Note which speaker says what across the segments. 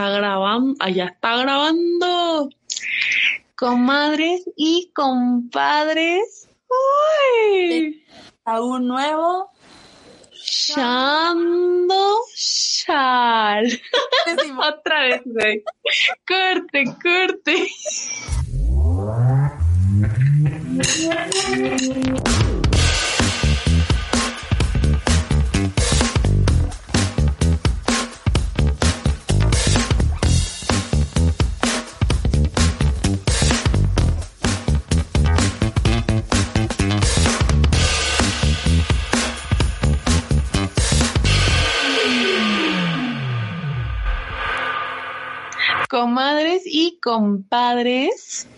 Speaker 1: está grabando, allá está grabando. Comadres y compadres. ¡Uy!
Speaker 2: A un nuevo
Speaker 1: Shando Shal. Otra vez, güey. Corte, corte. comadres y compadres.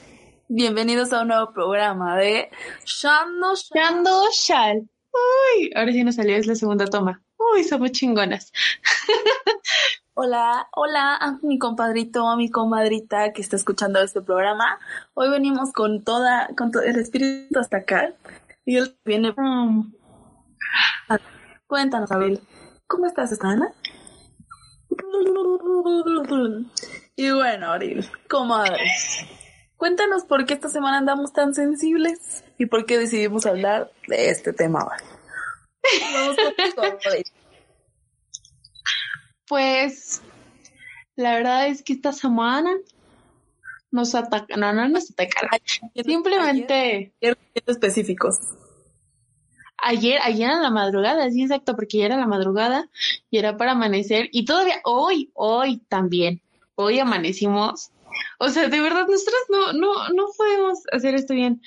Speaker 2: Bienvenidos a un nuevo programa de Shando
Speaker 1: Shando Shal. Uy, ahora sí nos salió, es la segunda toma. Uy, somos chingonas.
Speaker 2: Hola, hola a mi compadrito, a mi comadrita que está escuchando este programa. Hoy venimos con toda, con todo el espíritu hasta acá. Y él viene. Mm. Cuéntanos, Abel. ¿Cómo estás, Ana? Y bueno, Abril, comadres, cuéntanos por qué esta semana andamos tan sensibles y por qué decidimos hablar de este tema
Speaker 1: Pues, la verdad es que esta semana nos atacan, no, no nos atacaron, simplemente...
Speaker 2: específicos.
Speaker 1: Ayer, ayer en la madrugada, sí, exacto, porque ya era la madrugada y era para amanecer y todavía hoy, hoy también hoy amanecimos. O sea, de verdad, nosotros no, no, no podemos hacer esto bien.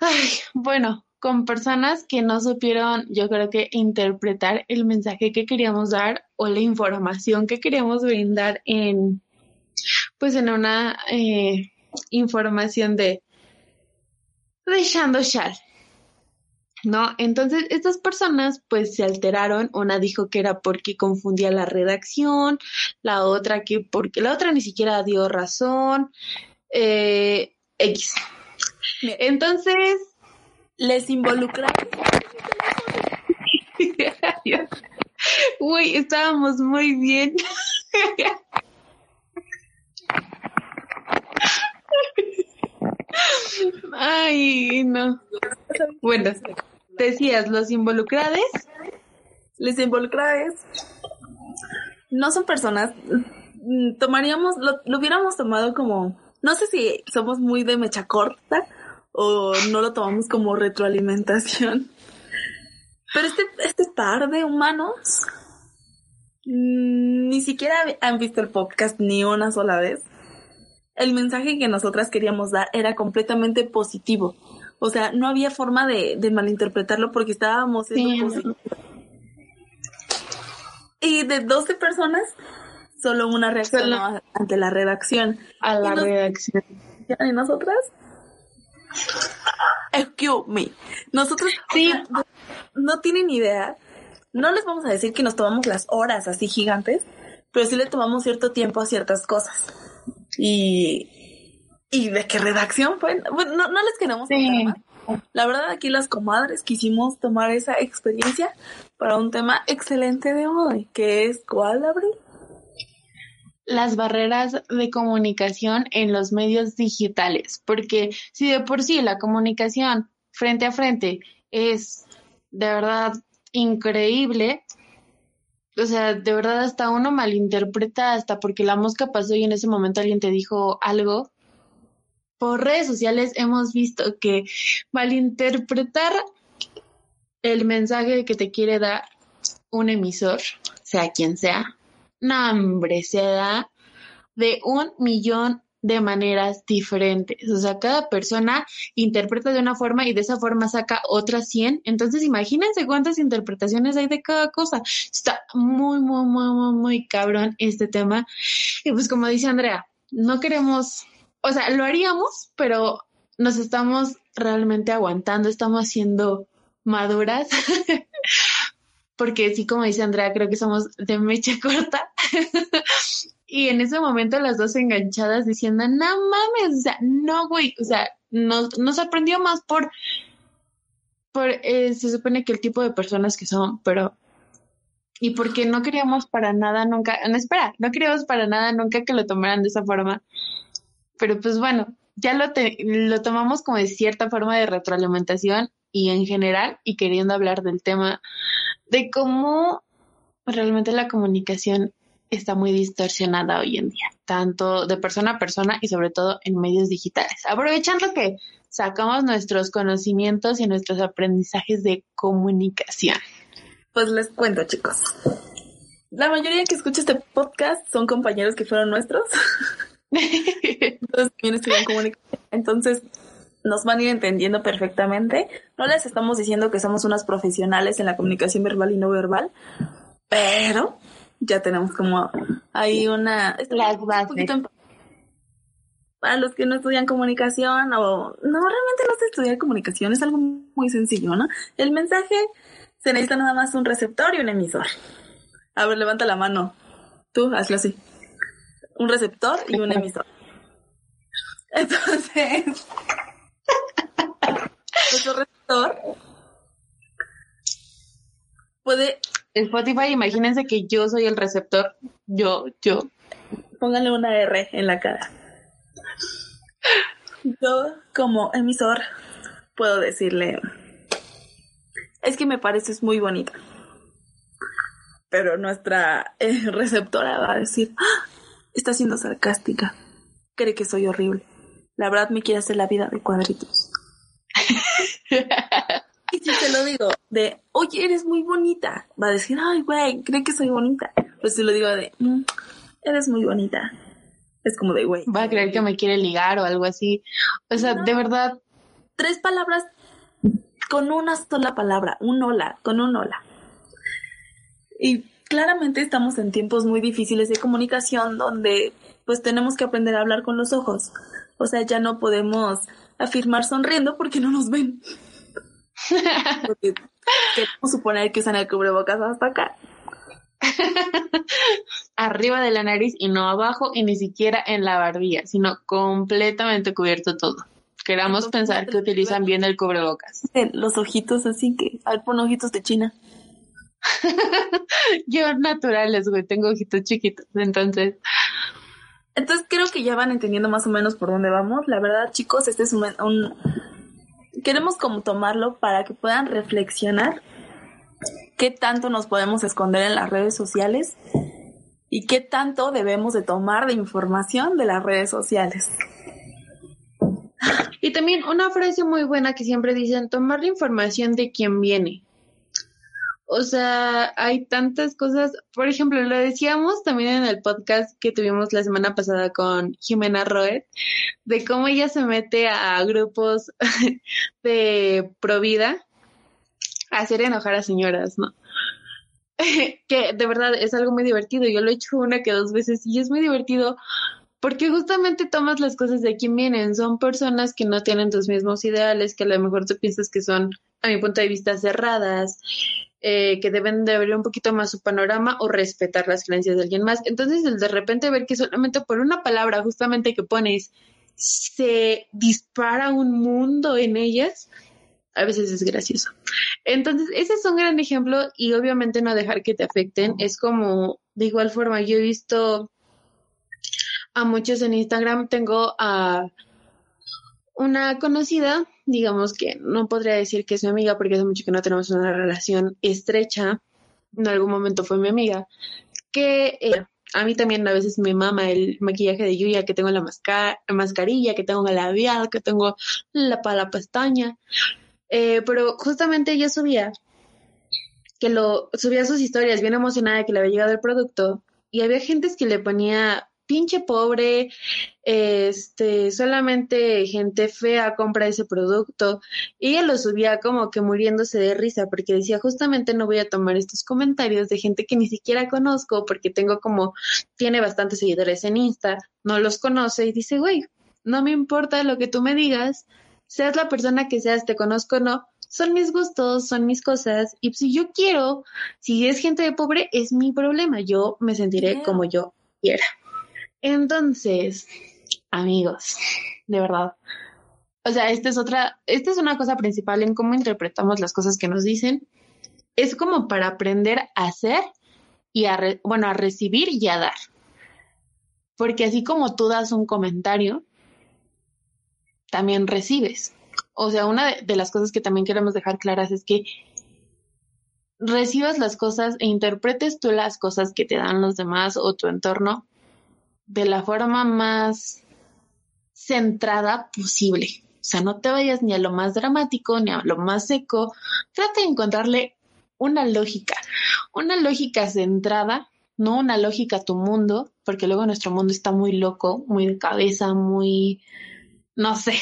Speaker 1: Ay, bueno, con personas que no supieron, yo creo que interpretar el mensaje que queríamos dar o la información que queríamos brindar en, pues en una eh, información de, de Shando. ¿No? Entonces, estas personas pues se alteraron, una dijo que era porque confundía la redacción, la otra que porque la otra ni siquiera dio razón, eh, X. Entonces,
Speaker 2: les involucra.
Speaker 1: Uy, estábamos muy bien. Ay, no. Bueno, decías, los involucrados.
Speaker 2: Los involucrados no son personas. Mm, tomaríamos, lo, lo hubiéramos tomado como. No sé si somos muy de mecha corta o no lo tomamos como retroalimentación. Pero este, este par de humanos mm, ni siquiera han visto el podcast ni una sola vez el mensaje que nosotras queríamos dar era completamente positivo. O sea, no había forma de, malinterpretarlo porque estábamos en Y de 12 personas, solo una reacción ante la redacción.
Speaker 1: A la redacción.
Speaker 2: ¿Y nosotras? Excuse me. Nosotros sí. no tienen idea. No les vamos a decir que nos tomamos las horas así gigantes, pero sí le tomamos cierto tiempo a ciertas cosas. Y, y de qué redacción fue. Bueno, no, no les queremos La verdad, aquí las comadres quisimos tomar esa experiencia para un tema excelente de hoy, que es ¿cuál, Abril?
Speaker 1: Las barreras de comunicación en los medios digitales, porque si de por sí la comunicación frente a frente es de verdad increíble, o sea, de verdad hasta uno malinterpreta, hasta porque la mosca pasó y en ese momento alguien te dijo algo. Por redes sociales hemos visto que malinterpretar el mensaje que te quiere dar un emisor, sea quien sea, no, hombre, se da de un millón de maneras diferentes. O sea, cada persona interpreta de una forma y de esa forma saca otras 100. Entonces, imagínense cuántas interpretaciones hay de cada cosa. Está muy, muy, muy, muy, muy cabrón este tema. Y pues como dice Andrea, no queremos, o sea, lo haríamos, pero nos estamos realmente aguantando, estamos siendo maduras. Porque sí, como dice Andrea, creo que somos de mecha corta. Y en ese momento las dos enganchadas diciendo, no mames, o sea, no, güey, o sea, nos, nos sorprendió más por, por eh, se supone que el tipo de personas que son, pero y porque no queríamos para nada nunca, no espera, no queríamos para nada nunca que lo tomaran de esa forma. Pero pues bueno, ya lo, lo tomamos como de cierta forma de retroalimentación y en general y queriendo hablar del tema de cómo realmente la comunicación está muy distorsionada hoy en día, tanto de persona a persona y sobre todo en medios digitales. Aprovechando que sacamos nuestros conocimientos y nuestros aprendizajes de comunicación.
Speaker 2: Pues les cuento, chicos. La mayoría que escucha este podcast son compañeros que fueron nuestros. Entonces también estudian comunicación. Entonces nos van a ir entendiendo perfectamente. No les estamos diciendo que somos unas profesionales en la comunicación verbal y no verbal, pero ya tenemos como ahí una...
Speaker 1: Las bases.
Speaker 2: para los que no estudian comunicación o... No, realmente no se estudia comunicación, es algo muy sencillo, ¿no? El mensaje se necesita nada más un receptor y un emisor. A ver, levanta la mano. Tú, hazlo así. Un receptor y un emisor. Entonces, nuestro receptor puede
Speaker 1: Spotify, imagínense que yo soy el receptor. Yo, yo.
Speaker 2: Pónganle una R en la cara. Yo, como emisor, puedo decirle, es que me pareces muy bonita. Pero nuestra eh, receptora va a decir, ¡Ah! Está siendo sarcástica. Cree que soy horrible. La verdad me quiere hacer la vida de cuadritos. Y si te lo digo de, oye, eres muy bonita, va a decir, ay, güey, cree que soy bonita. Pero si lo digo de, mm, eres muy bonita, es como de, güey.
Speaker 1: Va a creer que me quiere ligar o algo así. O sea, de verdad.
Speaker 2: Tres palabras con una sola palabra, un hola, con un hola. Y claramente estamos en tiempos muy difíciles de comunicación donde pues tenemos que aprender a hablar con los ojos. O sea, ya no podemos afirmar sonriendo porque no nos ven. Porque queremos suponer que usan el cubrebocas hasta acá.
Speaker 1: Arriba de la nariz y no abajo y ni siquiera en la barbilla, sino completamente cubierto todo. Queramos pensar que utilizan bien el cubrebocas.
Speaker 2: Los ojitos así que, a ver, pon ojitos de China.
Speaker 1: Yo naturales, güey, tengo ojitos chiquitos, entonces.
Speaker 2: Entonces creo que ya van entendiendo más o menos por dónde vamos. La verdad, chicos, este es un, un queremos como tomarlo para que puedan reflexionar qué tanto nos podemos esconder en las redes sociales y qué tanto debemos de tomar de información de las redes sociales.
Speaker 1: Y también una frase muy buena que siempre dicen, tomar la información de quien viene. O sea, hay tantas cosas, por ejemplo, lo decíamos también en el podcast que tuvimos la semana pasada con Jimena Roet, de cómo ella se mete a grupos de provida a hacer enojar a señoras, ¿no? que de verdad es algo muy divertido. Yo lo he hecho una que dos veces y es muy divertido porque justamente tomas las cosas de quien vienen. Son personas que no tienen tus mismos ideales, que a lo mejor tú piensas que son, a mi punto de vista, cerradas, eh, que deben de abrir un poquito más su panorama o respetar las creencias de alguien más. Entonces, el de repente ver que solamente por una palabra justamente que pones se dispara un mundo en ellas, a veces es gracioso. Entonces, ese es un gran ejemplo y obviamente no dejar que te afecten. Es como, de igual forma, yo he visto a muchos en Instagram, tengo a una conocida digamos que no podría decir que es mi amiga porque hace mucho que no tenemos una relación estrecha, en algún momento fue mi amiga, que eh, a mí también a veces me mama el maquillaje de Yuya, que tengo la mascarilla, que tengo el labial, que tengo la, la pestaña, eh, pero justamente ella subía que lo subía sus historias bien emocionada de que le había llegado el producto y había gente que le ponía pinche pobre, este, solamente gente fea compra ese producto. Y ella lo subía como que muriéndose de risa porque decía, justamente no voy a tomar estos comentarios de gente que ni siquiera conozco porque tengo como, tiene bastantes seguidores en Insta, no los conoce y dice, güey, no me importa lo que tú me digas, seas la persona que seas, te conozco o no, son mis gustos, son mis cosas, y si yo quiero, si es gente de pobre, es mi problema, yo me sentiré como yo quiera. Entonces, amigos, de verdad. O sea, esta es otra, esta es una cosa principal en cómo interpretamos las cosas que nos dicen. Es como para aprender a hacer y a, bueno, a recibir y a dar. Porque así como tú das un comentario, también recibes. O sea, una de las cosas que también queremos dejar claras es que recibas las cosas e interpretes tú las cosas que te dan los demás o tu entorno de la forma más centrada posible. O sea, no te vayas ni a lo más dramático ni a lo más seco. Trata de encontrarle una lógica, una lógica centrada, no una lógica a tu mundo, porque luego nuestro mundo está muy loco, muy de cabeza, muy, no sé.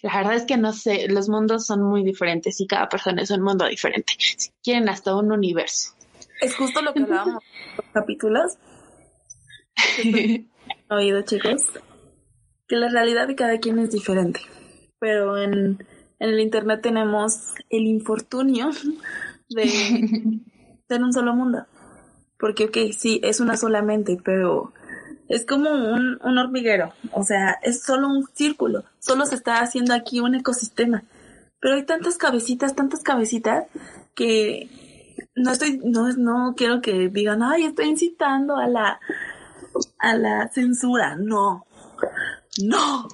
Speaker 1: La verdad es que no sé, los mundos son muy diferentes y cada persona es un mundo diferente. Si quieren hasta un universo.
Speaker 2: Es justo lo que hablábamos en los capítulos. oído, chicos, que la realidad de cada quien es diferente. Pero en, en el internet tenemos el infortunio de ser un solo mundo. Porque, ok, sí, es una sola mente, pero es como un, un hormiguero. O sea, es solo un círculo. Solo se está haciendo aquí un ecosistema. Pero hay tantas cabecitas, tantas cabecitas que no estoy, no, no quiero que digan, ay, estoy incitando a la, a la censura. No. No.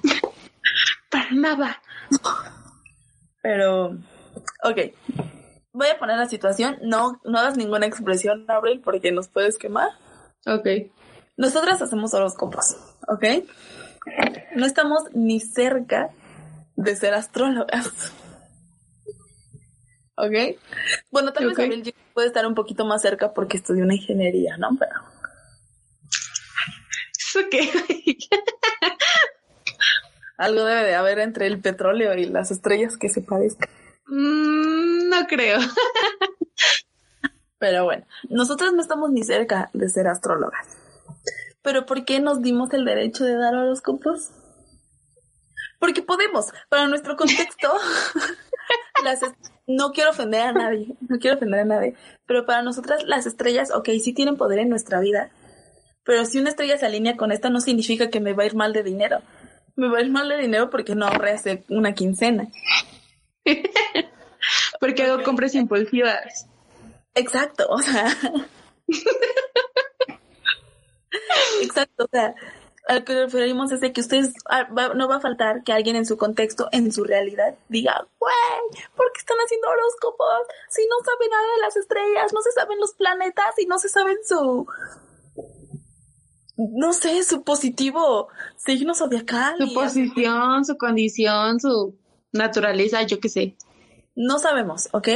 Speaker 2: Para nada. Pero, ok. Voy a poner la situación. No, no hagas ninguna expresión, Abril, porque nos puedes quemar.
Speaker 1: Ok.
Speaker 2: Nosotras hacemos horóscopos, ¿ok? No estamos ni cerca de ser astrólogas. ¿Ok? Bueno, tal vez Abril puede estar un poquito más cerca porque estudió una ingeniería, ¿no? Pero Algo debe de haber entre el petróleo y las estrellas que se parezcan.
Speaker 1: Mm, no creo.
Speaker 2: Pero bueno, nosotras no estamos ni cerca de ser astrólogas. Pero ¿por qué nos dimos el derecho de dar horóscopos? Porque podemos, para nuestro contexto, no quiero ofender a nadie, no quiero ofender a nadie, pero para nosotras las estrellas, ok, sí tienen poder en nuestra vida, pero si una estrella se alinea con esta, no significa que me va a ir mal de dinero. Me va a ir mal de dinero porque no ahorré hace una quincena.
Speaker 1: porque hago compras impulsivas.
Speaker 2: Exacto, o sea. Exacto, o sea, a lo que referimos es de que ustedes ah, no va a faltar que alguien en su contexto, en su realidad, diga, güey, ¿por qué están haciendo horóscopos? Si no saben nada de las estrellas, no se saben los planetas y no se saben su no sé, su positivo signo zodiacal.
Speaker 1: Su posición, su condición, su naturaleza, yo qué sé.
Speaker 2: No sabemos, ¿ok?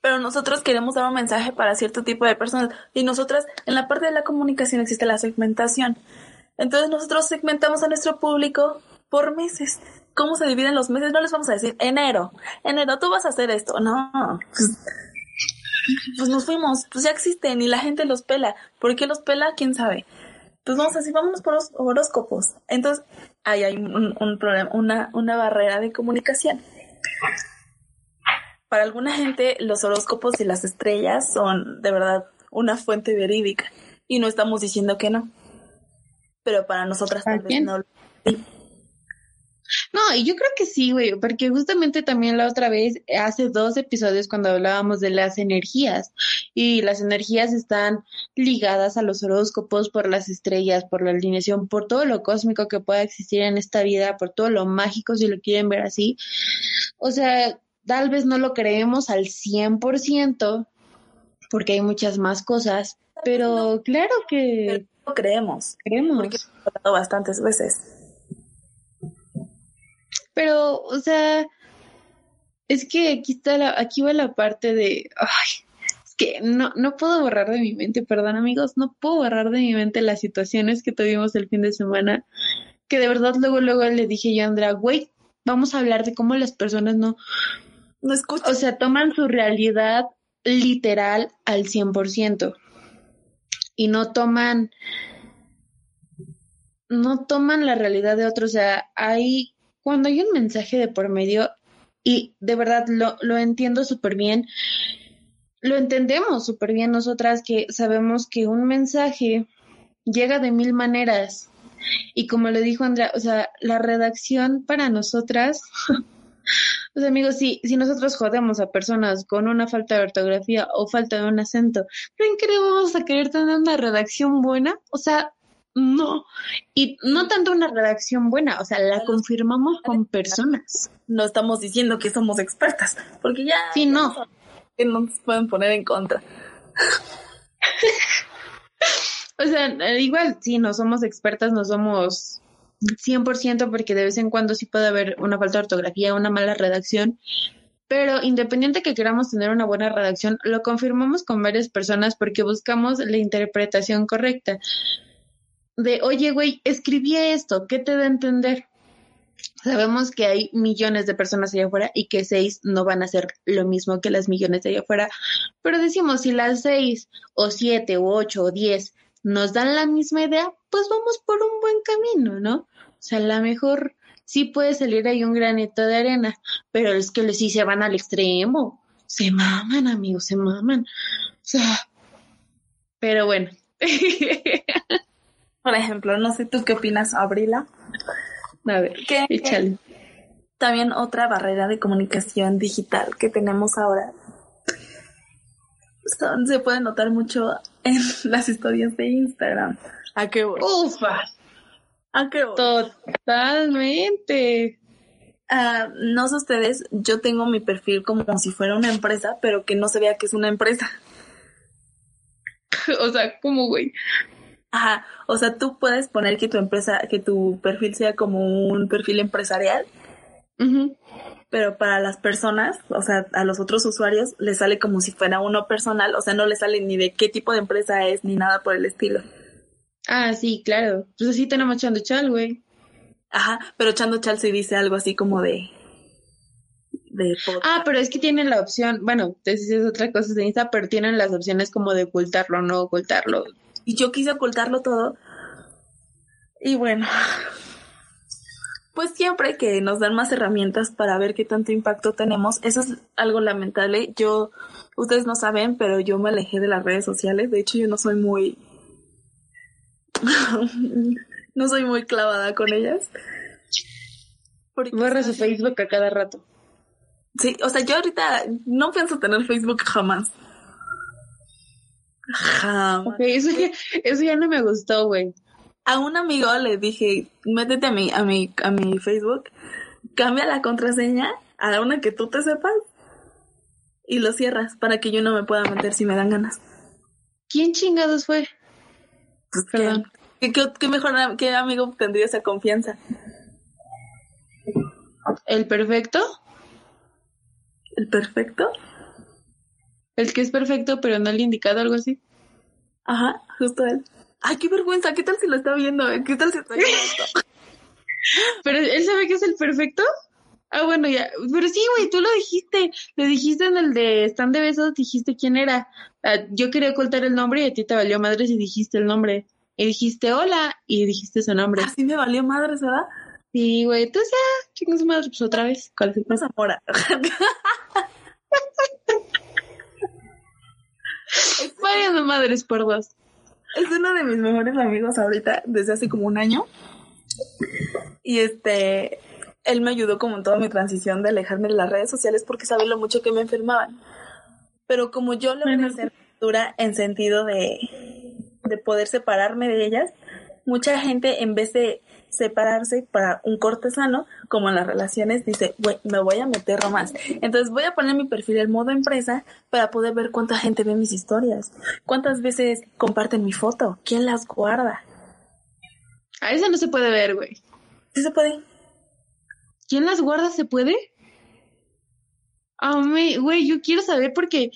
Speaker 2: Pero nosotros queremos dar un mensaje para cierto tipo de personas. Y nosotras, en la parte de la comunicación existe la segmentación. Entonces nosotros segmentamos a nuestro público por meses. ¿Cómo se dividen los meses? No les vamos a decir enero. Enero, tú vas a hacer esto. No pues nos fuimos, pues ya existen y la gente los pela. ¿Por qué los pela? ¿Quién sabe? Pues vamos así, vámonos por los horóscopos. Entonces, ahí hay un, problema, una, una barrera de comunicación. Para alguna gente, los horóscopos y las estrellas son de verdad una fuente verídica. Y no estamos diciendo que no. Pero para nosotras también no.
Speaker 1: No, y yo creo que sí, güey, porque justamente también la otra vez, hace dos episodios cuando hablábamos de las energías, y las energías están ligadas a los horóscopos por las estrellas, por la alineación, por todo lo cósmico que pueda existir en esta vida, por todo lo mágico, si lo quieren ver así. O sea, tal vez no lo creemos al 100%, porque hay muchas más cosas, pero claro que...
Speaker 2: lo creemos.
Speaker 1: Creemos.
Speaker 2: Porque he hablado bastantes veces.
Speaker 1: Pero, o sea, es que aquí está la, aquí va la parte de, ay, es que no, no puedo borrar de mi mente, perdón amigos, no puedo borrar de mi mente las situaciones que tuvimos el fin de semana, que de verdad luego, luego le dije yo a Andrea, güey, vamos a hablar de cómo las personas no,
Speaker 2: no escuchan.
Speaker 1: O sea, toman su realidad literal al 100% y no toman, no toman la realidad de otros, o sea, hay cuando hay un mensaje de por medio, y de verdad lo, lo entiendo súper bien, lo entendemos súper bien nosotras que sabemos que un mensaje llega de mil maneras. Y como le dijo Andrea, o sea, la redacción para nosotras, Pues amigos, si, si nosotros jodemos a personas con una falta de ortografía o falta de un acento, ¿creen que vamos a querer tener una redacción buena? O sea, no. Y no tanto una redacción buena, o sea, la confirmamos con personas.
Speaker 2: No estamos diciendo que somos expertas, porque ya...
Speaker 1: Sí, no.
Speaker 2: Que nos pueden poner en contra.
Speaker 1: o sea, igual, sí, no somos expertas, no somos 100% porque de vez en cuando sí puede haber una falta de ortografía, una mala redacción, pero independiente que queramos tener una buena redacción, lo confirmamos con varias personas porque buscamos la interpretación correcta. De, oye, güey, escribí esto, ¿qué te da a entender? Sabemos que hay millones de personas allá afuera y que seis no van a hacer lo mismo que las millones de allá afuera, pero decimos, si las seis o siete o ocho o diez nos dan la misma idea, pues vamos por un buen camino, ¿no? O sea, a lo mejor sí puede salir ahí un granito de arena, pero es que sí se van al extremo. Se maman, amigos, se maman. O sea, pero bueno.
Speaker 2: Por ejemplo, no sé tú qué opinas, Abrila.
Speaker 1: A ver, ¿Qué, échale.
Speaker 2: También otra barrera de comunicación digital que tenemos ahora se puede notar mucho en las historias de Instagram. ¿A qué voy?
Speaker 1: Ufa.
Speaker 2: ¿A qué voy?
Speaker 1: Totalmente.
Speaker 2: Uh, no sé ustedes, yo tengo mi perfil como si fuera una empresa, pero que no se vea que es una empresa.
Speaker 1: o sea, ¿cómo, güey?
Speaker 2: Ajá, o sea, tú puedes poner que tu empresa, que tu perfil sea como un perfil empresarial, pero para las personas, o sea, a los otros usuarios, les sale como si fuera uno personal, o sea, no les sale ni de qué tipo de empresa es, ni nada por el estilo.
Speaker 1: Ah, sí, claro. Pues así tenemos Chando Chal, güey.
Speaker 2: Ajá, pero Chando Chal se dice algo así como de... de
Speaker 1: ah, pero es que tienen la opción, bueno, es otra cosa de Insta, pero tienen las opciones como de ocultarlo o no ocultarlo.
Speaker 2: Y yo quise ocultarlo todo. Y bueno, pues siempre que nos dan más herramientas para ver qué tanto impacto tenemos, eso es algo lamentable. Yo, ustedes no saben, pero yo me alejé de las redes sociales. De hecho, yo no soy muy, no soy muy clavada con ellas.
Speaker 1: Borra su Facebook a cada rato.
Speaker 2: Sí, o sea, yo ahorita no pienso tener Facebook jamás.
Speaker 1: Jamás. eso, ya, eso ya no me gustó, güey
Speaker 2: a un amigo le dije, métete a mi, a mi, a mi Facebook, cambia la contraseña a una que tú te sepas y lo cierras para que yo no me pueda meter si me dan ganas.
Speaker 1: ¿Quién chingados fue?
Speaker 2: Pues Perdón. ¿Qué, qué, mejor, qué amigo tendría esa confianza?
Speaker 1: ¿El perfecto?
Speaker 2: ¿El perfecto?
Speaker 1: El que es perfecto pero no le indicado algo así.
Speaker 2: Ajá, justo él. Ay, qué vergüenza, ¿qué tal si lo está viendo? ¿Qué tal si está viendo esto?
Speaker 1: Pero él sabe que es el perfecto. Ah, bueno, ya. Pero sí, güey, tú lo dijiste. Lo dijiste en el de Stand de Besos, dijiste quién era. Ah, yo quería ocultar el nombre y a ti te valió madres y dijiste el nombre. Y dijiste hola y dijiste su nombre.
Speaker 2: Así me valió madres, ¿verdad?
Speaker 1: Sí, güey. Entonces ya, chingos madre, pues otra vez. ¿Cuál es el
Speaker 2: Zamora.
Speaker 1: Varias madres por dos
Speaker 2: es uno de mis mejores amigos ahorita, desde hace como un año. Y este, él me ayudó como en toda mi transición de alejarme de las redes sociales porque sabe lo mucho que me enfermaban. Pero como yo lo hacer dura en sentido de, de poder separarme de ellas, mucha gente en vez de separarse para un cortesano, como en las relaciones, dice, me voy a meter más. Entonces voy a poner mi perfil en modo empresa para poder ver cuánta gente ve mis historias, cuántas veces comparten mi foto, quién las guarda.
Speaker 1: A eso no se puede ver, güey.
Speaker 2: Sí se puede.
Speaker 1: ¿Quién las guarda se puede? Ah, güey, yo quiero saber porque,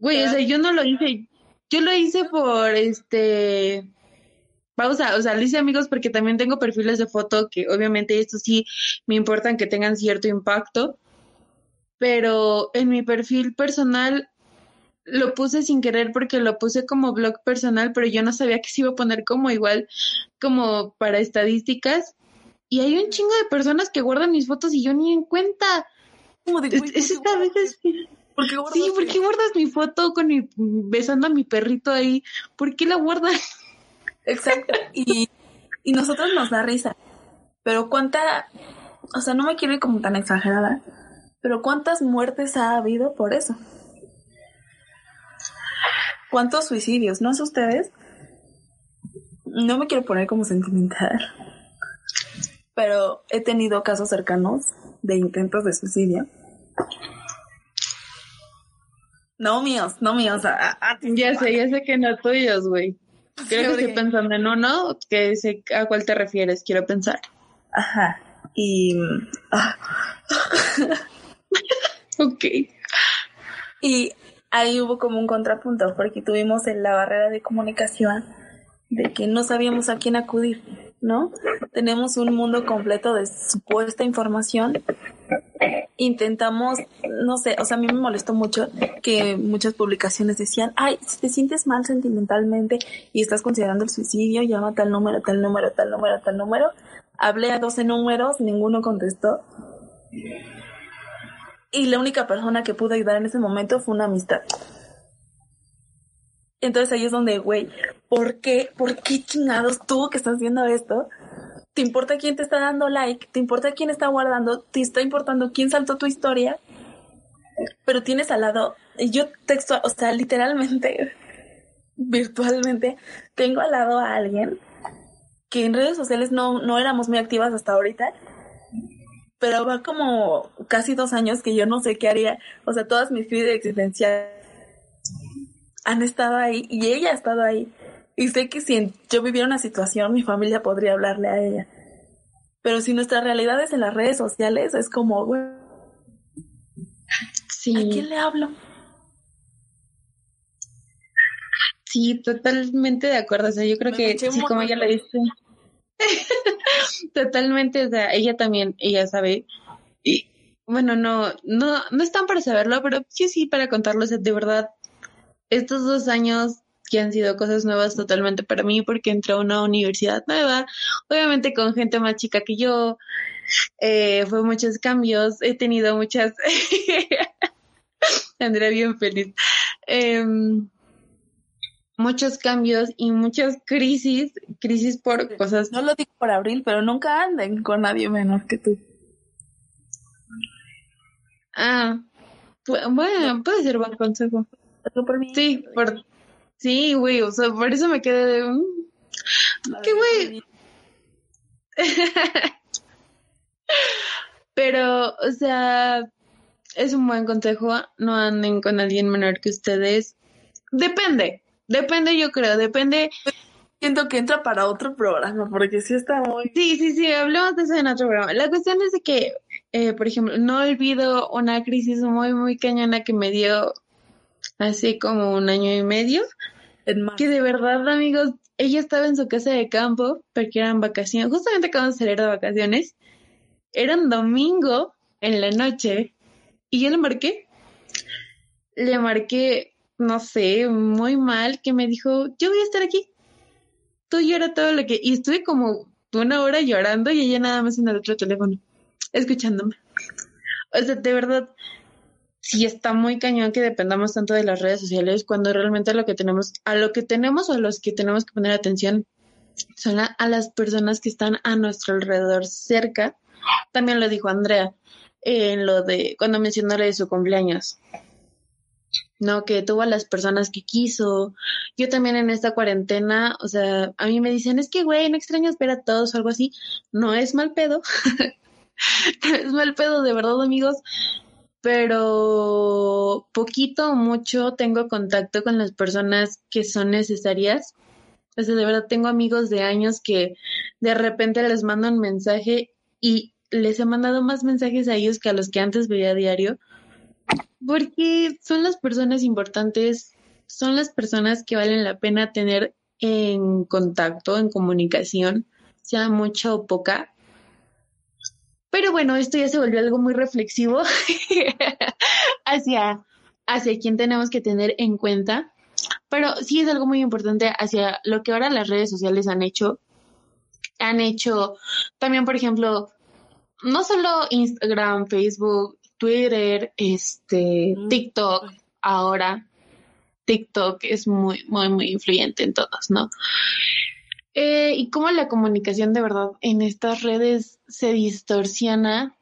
Speaker 1: güey, o sea, yo no lo hice. Yo lo hice por este pausa, o sea, lo hice amigos porque también tengo perfiles de foto que obviamente esto sí me importan que tengan cierto impacto, pero en mi perfil personal lo puse sin querer porque lo puse como blog personal, pero yo no sabía que se iba a poner como igual, como para estadísticas. Y hay un chingo de personas que guardan mis fotos y yo ni en cuenta.
Speaker 2: Como de,
Speaker 1: es, esta vez
Speaker 2: ¿Por qué
Speaker 1: sí, ¿por qué guardas mi foto con mi besando a mi perrito ahí? ¿Por qué la guardas?
Speaker 2: Exacto. Y, y nosotros nos da risa. Pero cuánta, o sea, no me quiero ir como tan exagerada, Pero ¿cuántas muertes ha habido por eso? ¿Cuántos suicidios? ¿No es ustedes? No me quiero poner como sentimental, pero he tenido casos cercanos de intentos de suicidio. No míos, no míos.
Speaker 1: ya sé, ya sé que no tuyos, güey. Creo que estoy pensando en uno que sé a cuál te refieres, quiero pensar.
Speaker 2: Ajá. Y. Ah.
Speaker 1: ok.
Speaker 2: Y ahí hubo como un contrapunto, porque tuvimos en la barrera de comunicación de que no sabíamos a quién acudir, ¿no? Tenemos un mundo completo de supuesta información. Intentamos, no sé, o sea, a mí me molestó mucho que muchas publicaciones decían, ay, si te sientes mal sentimentalmente y estás considerando el suicidio, llama tal número, tal número, tal número, tal número. Hablé a 12 números, ninguno contestó. Y la única persona que pudo ayudar en ese momento fue una amistad. Entonces ahí es donde, güey, ¿por qué, por qué chingados tú que estás viendo esto? ¿Te importa quién te está dando like? ¿Te importa quién está guardando? ¿Te está importando quién saltó tu historia? Pero tienes al lado, yo texto, o sea, literalmente, virtualmente, tengo al lado a alguien que en redes sociales no, no éramos muy activas hasta ahorita, pero va como casi dos años que yo no sé qué haría. O sea, todas mis crisis existenciales han estado ahí y ella ha estado ahí. Y sé que si yo viviera una situación, mi familia podría hablarle a ella. Pero si nuestra realidad es en las redes sociales, es como, güey, sí. ¿a quién le hablo?
Speaker 1: Sí, totalmente de acuerdo. O sea, yo creo que, sí, como ella le dice. totalmente, o sea, ella también, ella sabe. Y bueno, no, no, no están para saberlo, pero sí, sí, para contarlo. O sea, de verdad, estos dos años que han sido cosas nuevas totalmente para mí porque entré a una universidad nueva, obviamente con gente más chica que yo, eh, fue muchos cambios, he tenido muchas, Andrea bien feliz, em, muchos cambios y muchas crisis, crisis por cosas.
Speaker 2: No lo digo por abril, pero nunca anden con nadie menor que tú.
Speaker 1: Ah, bueno, puede ser buen consejo. Sí, por, sí, güey, o sea, por eso me quedé de... Mm, ¿Qué güey? Pero, o sea, es un buen consejo, no anden con alguien menor que ustedes. Depende, depende yo creo, depende.
Speaker 2: Siento que entra para otro programa, porque sí está muy...
Speaker 1: Sí, sí, sí, hablemos de eso en otro programa. La cuestión es de que, eh, por ejemplo, no olvido una crisis muy, muy cañona que me dio así como un año y medio. Que de verdad, amigos, ella estaba en su casa de campo porque eran vacaciones, justamente acabamos de salir de vacaciones. Era un domingo en la noche y yo le marqué. Le marqué, no sé, muy mal, que me dijo, yo voy a estar aquí. Tú llora todo lo que... Y estuve como una hora llorando y ella nada más en el otro teléfono, escuchándome. O sea, de verdad, sí está muy cañón que dependamos tanto de las redes sociales cuando realmente lo que tenemos, a lo que tenemos o a los que tenemos que poner atención son a, las personas que están a nuestro alrededor cerca. También lo dijo Andrea en lo de cuando mencionó lo de su cumpleaños. No, que tuvo a las personas que quiso. Yo también en esta cuarentena, o sea, a mí me dicen, es que, güey, no extrañas ver a todos o algo así. No es mal pedo. es mal pedo, de verdad, amigos pero poquito o mucho tengo contacto con las personas que son necesarias. O sea, de verdad tengo amigos de años que de repente les mando un mensaje y les he mandado más mensajes a ellos que a los que antes veía a diario, porque son las personas importantes, son las personas que valen la pena tener en contacto, en comunicación, sea mucha o poca, pero bueno, esto ya se volvió algo muy reflexivo hacia, hacia quién tenemos que tener en cuenta. Pero sí es algo muy importante hacia lo que ahora las redes sociales han hecho. Han hecho también, por ejemplo, no solo Instagram, Facebook, Twitter, este, mm. TikTok, ahora TikTok es muy, muy, muy influyente en todos, ¿no? Eh, y cómo la comunicación de verdad en estas redes se distorsiona.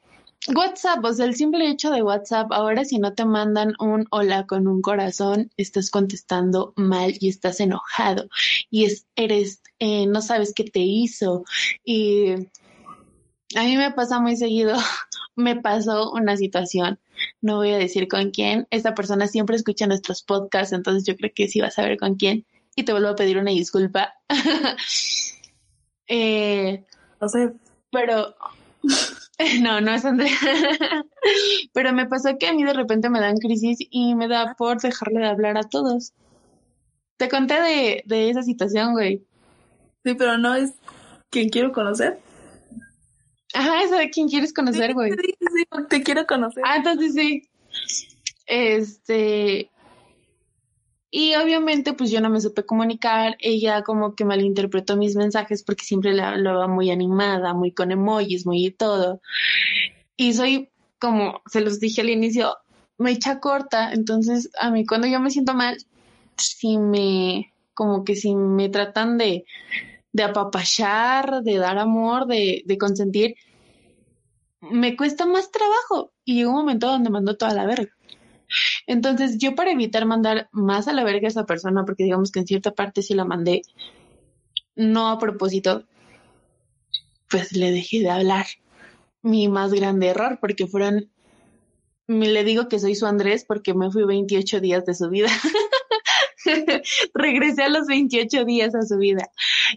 Speaker 1: WhatsApp, o sea, el simple hecho de WhatsApp, ahora si no te mandan un hola con un corazón, estás contestando mal y estás enojado. Y es, eres, eh, no sabes qué te hizo. Y a mí me pasa muy seguido, me pasó una situación, no voy a decir con quién, esta persona siempre escucha nuestros podcasts, entonces yo creo que sí va a saber con quién y te vuelvo a pedir una disculpa. eh,
Speaker 2: no sé.
Speaker 1: Pero no, no es Andrea. Pero me pasó que a mí de repente me dan crisis y me da por dejarle de hablar a todos. Te conté de, de esa situación, güey.
Speaker 2: Sí, pero no es quien quiero conocer.
Speaker 1: Ajá, esa de quien quieres conocer, güey.
Speaker 2: Sí, sí, te quiero conocer.
Speaker 1: Ah, entonces sí. Este, y obviamente pues yo no me supe comunicar, ella como que malinterpretó mis mensajes porque siempre la hablaba muy animada, muy con emojis, muy y todo. Y soy como se los dije al inicio, me echa corta, entonces a mí cuando yo me siento mal, si me, como que si me tratan de, de apapachar, de dar amor, de, de consentir, me cuesta más trabajo. Y llega un momento donde mando toda la verga. Entonces, yo para evitar mandar más a la verga a esa persona, porque digamos que en cierta parte sí la mandé, no a propósito, pues le dejé de hablar. Mi más grande error, porque fueron, le digo que soy su Andrés porque me fui 28 días de su vida. Regresé a los 28 días a su vida.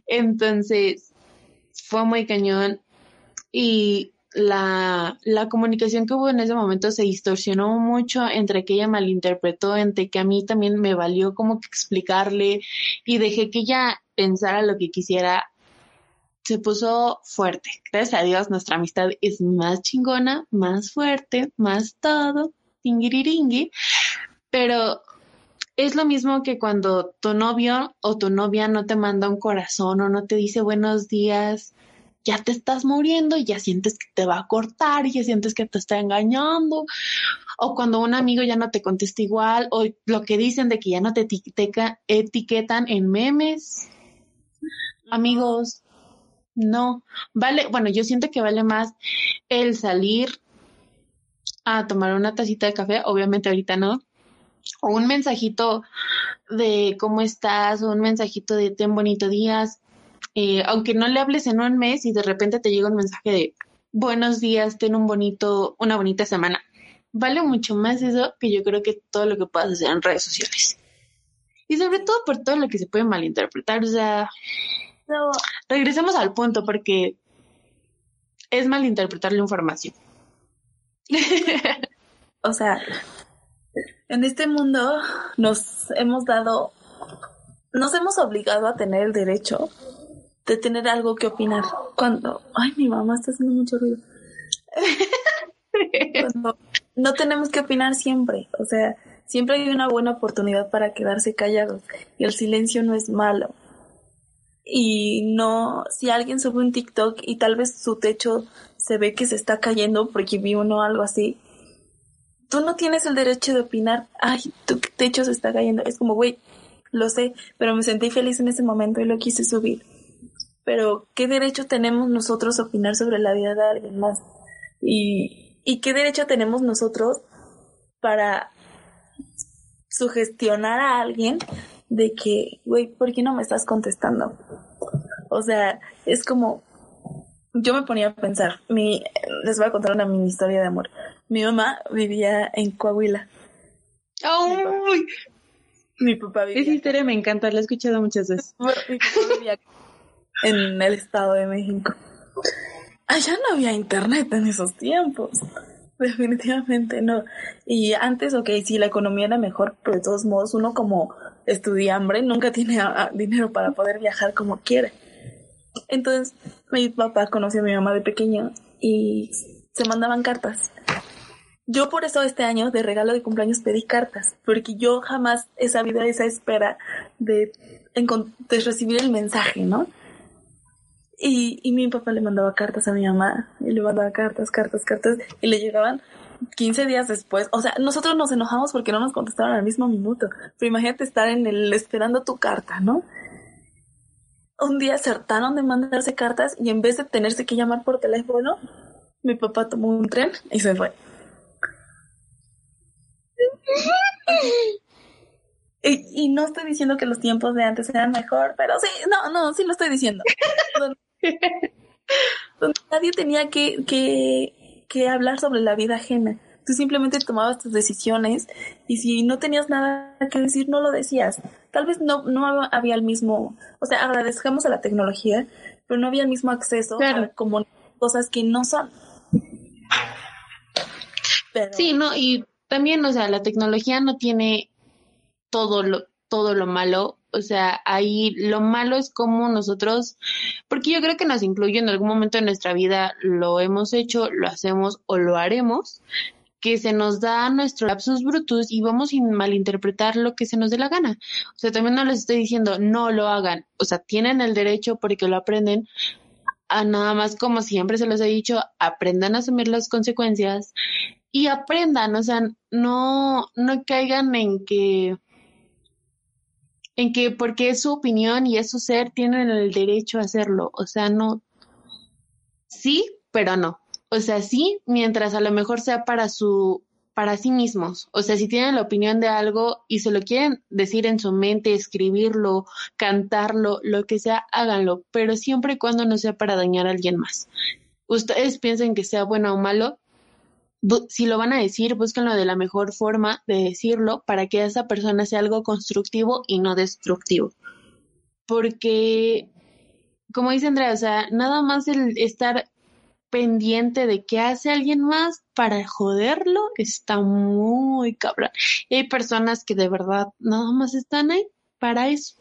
Speaker 1: Entonces, fue muy cañón. Y la, la comunicación que hubo en ese momento se distorsionó mucho entre que ella malinterpretó, entre que a mí también me valió como que explicarle y dejé que ella pensara lo que quisiera. Se puso fuerte. Gracias a Dios nuestra amistad es más chingona, más fuerte, más todo. Pero es lo mismo que cuando tu novio o tu novia no te manda un corazón o no te dice buenos días, ya te estás muriendo y ya sientes que te va a cortar y ya sientes que te está engañando. O cuando un amigo ya no te contesta igual, o lo que dicen de que ya no te etiquetan en memes. Amigos, no. Vale, bueno, yo siento que vale más el salir a tomar una tacita de café, obviamente ahorita no, o un mensajito de cómo estás, o un mensajito de ten bonito días, eh, aunque no le hables en un mes y de repente te llega un mensaje de buenos días, ten un bonito, una bonita semana. Vale mucho más eso que yo creo que todo lo que puedas hacer en redes sociales. Y sobre todo por todo lo que se puede malinterpretar. O sea, regresemos al punto porque es malinterpretar la información.
Speaker 2: o sea, en este mundo nos hemos dado, nos hemos obligado a tener el derecho de tener algo que opinar. Cuando, ay, mi mamá está haciendo mucho ruido. Cuando no tenemos que opinar siempre, o sea, siempre hay una buena oportunidad para quedarse callados y el silencio no es malo. Y no, si alguien sube un TikTok y tal vez su techo se ve que se está cayendo porque vi uno algo así, tú no tienes el derecho de opinar, ay, tu techo se está cayendo. Es como, güey, lo sé, pero me sentí feliz en ese momento y lo quise subir pero ¿qué derecho tenemos nosotros a opinar sobre la vida de alguien más? ¿Y, y qué derecho tenemos nosotros para sugestionar a alguien de que, güey, ¿por qué no me estás contestando? O sea, es como, yo me ponía a pensar, mi, les voy a contar una mini historia de amor. Mi mamá vivía en Coahuila.
Speaker 1: ¡Ay!
Speaker 2: Mi papá vivía.
Speaker 1: Esa historia me encanta, la he escuchado muchas veces.
Speaker 2: Mi papá vivía en el Estado de México. Allá no había internet en esos tiempos. Definitivamente no. Y antes, ok, sí, la economía era mejor, pero de todos modos uno como estudiambre nunca tiene dinero para poder viajar como quiere. Entonces, mi papá conoció a mi mamá de pequeño y se mandaban cartas. Yo por eso este año de regalo de cumpleaños pedí cartas, porque yo jamás he sabido esa espera de recibir el mensaje, ¿no? Y, y mi papá le mandaba cartas a mi mamá, y le mandaba cartas, cartas, cartas, y le llegaban 15 días después. O sea, nosotros nos enojamos porque no nos contestaban al mismo minuto. Pero imagínate estar en el esperando tu carta, ¿no? Un día acertaron de mandarse cartas y en vez de tenerse que llamar por teléfono, mi papá tomó un tren y se fue. Y, y, no estoy diciendo que los tiempos de antes eran mejor, pero sí, no, no, sí lo estoy diciendo. nadie tenía que, que, que hablar sobre la vida ajena. Tú simplemente tomabas tus decisiones y si no tenías nada que decir, no lo decías. Tal vez no, no había el mismo, o sea, agradezcamos a la tecnología, pero no había el mismo acceso a como cosas que no son.
Speaker 1: Sí, no, y también, o sea, la tecnología no tiene todo lo, todo lo malo. O sea, ahí lo malo es como nosotros, porque yo creo que nos incluye en algún momento de nuestra vida, lo hemos hecho, lo hacemos o lo haremos, que se nos da nuestro lapsus brutus y vamos a malinterpretar lo que se nos dé la gana. O sea, también no les estoy diciendo no lo hagan. O sea, tienen el derecho porque lo aprenden, a nada más como siempre se los he dicho, aprendan a asumir las consecuencias y aprendan, o sea, no, no caigan en que en que porque es su opinión y es su ser, tienen el derecho a hacerlo. O sea, no, sí, pero no. O sea, sí, mientras a lo mejor sea para su, para sí mismos. O sea, si tienen la opinión de algo y se lo quieren decir en su mente, escribirlo, cantarlo, lo que sea, háganlo, pero siempre y cuando no sea para dañar a alguien más. Ustedes piensen que sea bueno o malo, si lo van a decir, búsquenlo de la mejor forma de decirlo para que esa persona sea algo constructivo y no destructivo. Porque, como dice Andrea, o sea, nada más el estar pendiente de qué hace alguien más para joderlo está muy cabrón. Y hay personas que de verdad nada más están ahí para eso.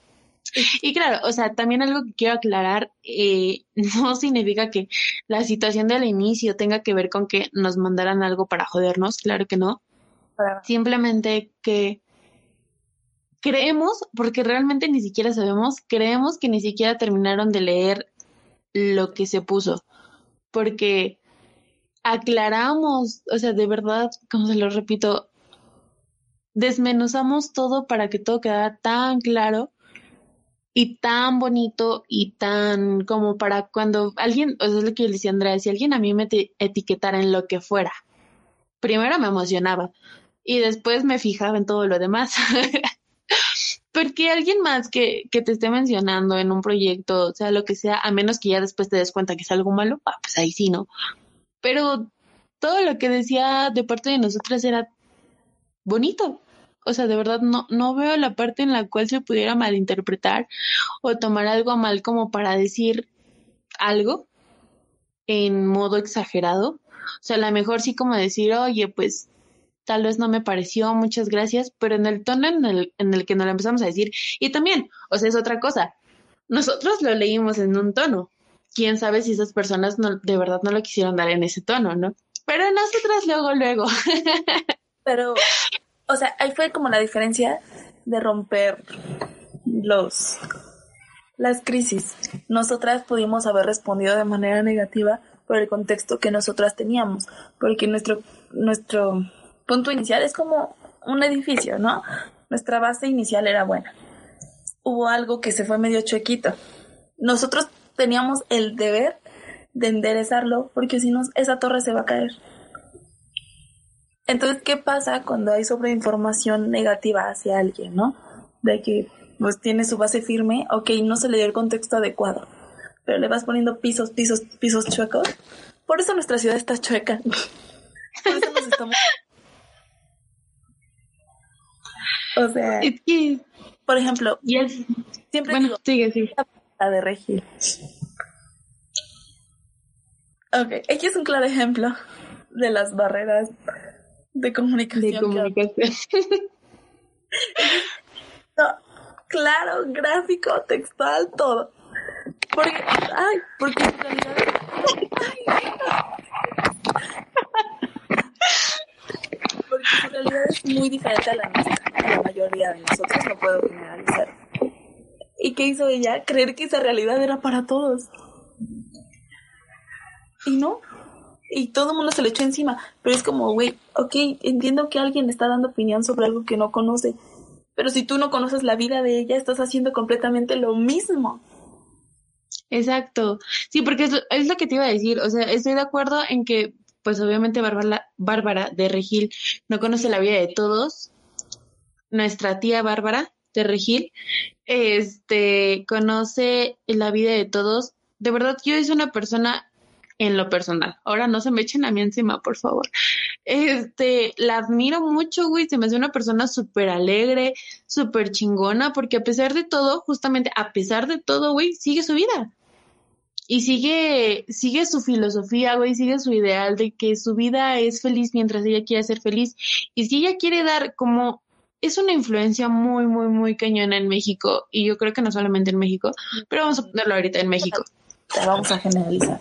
Speaker 1: Y claro, o sea, también algo que quiero aclarar, eh, no significa que la situación del inicio tenga que ver con que nos mandaran algo para jodernos, claro que no. Simplemente que creemos, porque realmente ni siquiera sabemos, creemos que ni siquiera terminaron de leer lo que se puso, porque aclaramos, o sea, de verdad, como se lo repito, desmenuzamos todo para que todo quedara tan claro y tan bonito y tan como para cuando alguien, o sea, es lo que yo le decía Andrea, si alguien a mí me etiquetara en lo que fuera, primero me emocionaba y después me fijaba en todo lo demás. Porque alguien más que, que te esté mencionando en un proyecto, o sea, lo que sea, a menos que ya después te des cuenta que es algo malo, ah, pues ahí sí, ¿no? Pero todo lo que decía de parte de nosotras era bonito, o sea, de verdad no, no veo la parte en la cual se pudiera malinterpretar o tomar algo mal como para decir algo en modo exagerado. O sea, a lo mejor sí como decir, oye, pues tal vez no me pareció, muchas gracias, pero en el tono en el, en el que nos lo empezamos a decir. Y también, o sea, es otra cosa. Nosotros lo leímos en un tono. Quién sabe si esas personas no, de verdad no lo quisieron dar en ese tono, ¿no? Pero nosotras luego, luego.
Speaker 2: Pero o sea, ahí fue como la diferencia de romper los las crisis. Nosotras pudimos haber respondido de manera negativa por el contexto que nosotras teníamos, porque nuestro nuestro punto inicial es como un edificio, ¿no? Nuestra base inicial era buena. Hubo algo que se fue medio chuequito. Nosotros teníamos el deber de enderezarlo, porque si no, esa torre se va a caer. Entonces, ¿qué pasa cuando hay sobreinformación negativa hacia alguien, no? De que pues tiene su base firme, ok, no se le dio el contexto adecuado, pero le vas poniendo pisos, pisos, pisos chuecos. Por eso nuestra ciudad está chueca. Por eso nos estamos... O sea, por ejemplo, siempre
Speaker 1: bueno, sigue, sigue.
Speaker 2: la de regir. Ok, aquí es un claro ejemplo de las barreras de comunicación.
Speaker 1: De comunicación.
Speaker 2: claro, gráfico, textual, todo. Porque, ay, porque en realidad. porque en realidad es muy diferente a la nuestra. La mayoría de nosotros no puedo generalizar. ¿Y qué hizo ella? Creer que esa realidad era para todos. Y no, y todo el mundo se le echó encima. Pero es como, güey, ok, entiendo que alguien está dando opinión sobre algo que no conoce. Pero si tú no conoces la vida de ella, estás haciendo completamente lo mismo.
Speaker 1: Exacto. Sí, porque es, es, lo que te iba a decir. O sea, estoy de acuerdo en que, pues obviamente Bárbara, Bárbara de Regil no conoce la vida de todos. Nuestra tía Bárbara de Regil, este, conoce la vida de todos. De verdad, yo es una persona en lo personal. Ahora no se me echen a mí encima, por favor. Este, la admiro mucho, güey. Se me hace una persona súper alegre, súper chingona, porque a pesar de todo, justamente a pesar de todo, güey, sigue su vida. Y sigue, sigue su filosofía, güey, sigue su ideal de que su vida es feliz mientras ella quiera ser feliz. Y si ella quiere dar como es una influencia muy, muy, muy cañona en México. Y yo creo que no solamente en México, pero vamos a ponerlo ahorita en México.
Speaker 2: Vamos a generalizar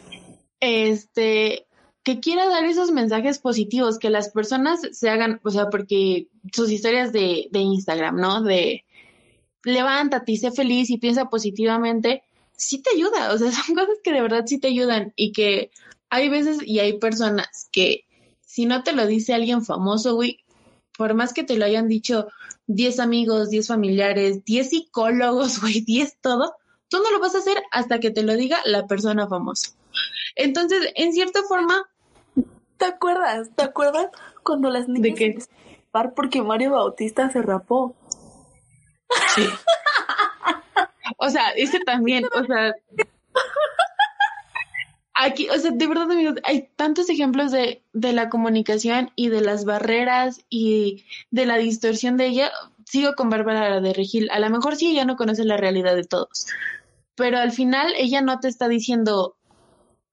Speaker 1: este, que quiera dar esos mensajes positivos, que las personas se hagan, o sea, porque sus historias de, de Instagram, ¿no? De levántate y sé feliz y piensa positivamente, sí te ayuda, o sea, son cosas que de verdad sí te ayudan y que hay veces y hay personas que si no te lo dice alguien famoso, güey, por más que te lo hayan dicho 10 amigos, 10 familiares, 10 psicólogos, güey, 10 todo, tú no lo vas a hacer hasta que te lo diga la persona famosa. Entonces, en cierta forma...
Speaker 2: ¿Te acuerdas? ¿Te acuerdas cuando las niñas...
Speaker 1: ¿De qué?
Speaker 2: Porque Mario Bautista se rapó.
Speaker 1: Sí. o sea, ese también, o sea... Aquí, o sea, de verdad, amigos, hay tantos ejemplos de, de la comunicación y de las barreras y de la distorsión de ella. Sigo con Bárbara de Regil. A lo mejor sí ella no conoce la realidad de todos, pero al final ella no te está diciendo,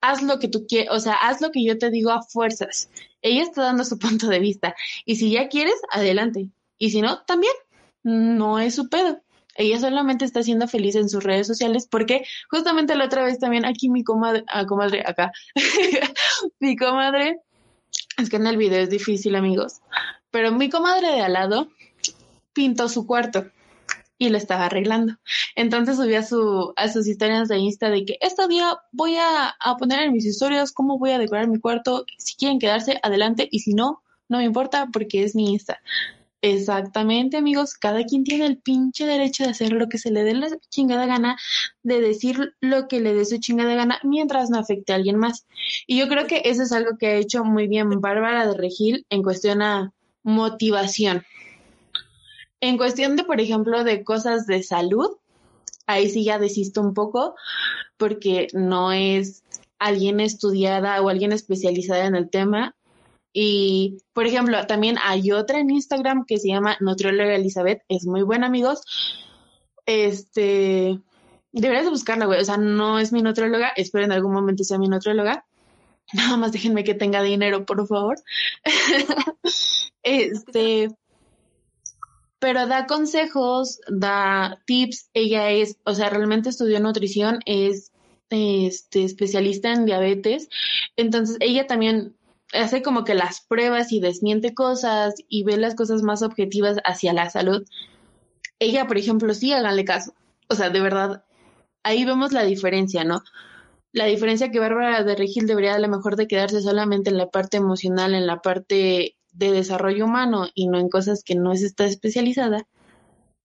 Speaker 1: haz lo que tú quieres, o sea, haz lo que yo te digo a fuerzas. Ella está dando su punto de vista. Y si ya quieres, adelante. Y si no, también. No es su pedo. Ella solamente está siendo feliz en sus redes sociales porque justamente la otra vez también aquí mi comadre, ah, comadre, acá, mi comadre, es que en el video es difícil amigos, pero mi comadre de al lado pintó su cuarto y lo estaba arreglando. Entonces subí a, su, a sus historias de Insta de que este día voy a, poner en mis historias cómo voy a decorar mi cuarto. Si quieren quedarse, adelante. Y si no, no me importa porque es mi Insta. Exactamente, amigos. Cada quien tiene el pinche derecho de hacer lo que se le dé la chingada gana, de decir lo que le dé su chingada gana, mientras no afecte a alguien más. Y yo creo que eso es algo que ha hecho muy bien Bárbara de Regil en cuestión a motivación. En cuestión de, por ejemplo, de cosas de salud, ahí sí ya desisto un poco porque no es alguien estudiada o alguien especializada en el tema. Y, por ejemplo, también hay otra en Instagram que se llama Nutrióloga Elizabeth, es muy buena, amigos. Este, deberías de buscarla, güey. O sea, no es mi nutrióloga, espero en algún momento sea mi nutrióloga. Nada más déjenme que tenga dinero, por favor. este, pero da consejos, da tips. Ella es, o sea, realmente estudió nutrición, es este, especialista en diabetes. Entonces, ella también hace como que las pruebas y desmiente cosas y ve las cosas más objetivas hacia la salud. Ella, por ejemplo, sí, háganle caso. O sea, de verdad, ahí vemos la diferencia, ¿no? La diferencia que Bárbara de Regil debería a lo mejor de quedarse solamente en la parte emocional, en la parte de desarrollo humano y no en cosas que no está especializada.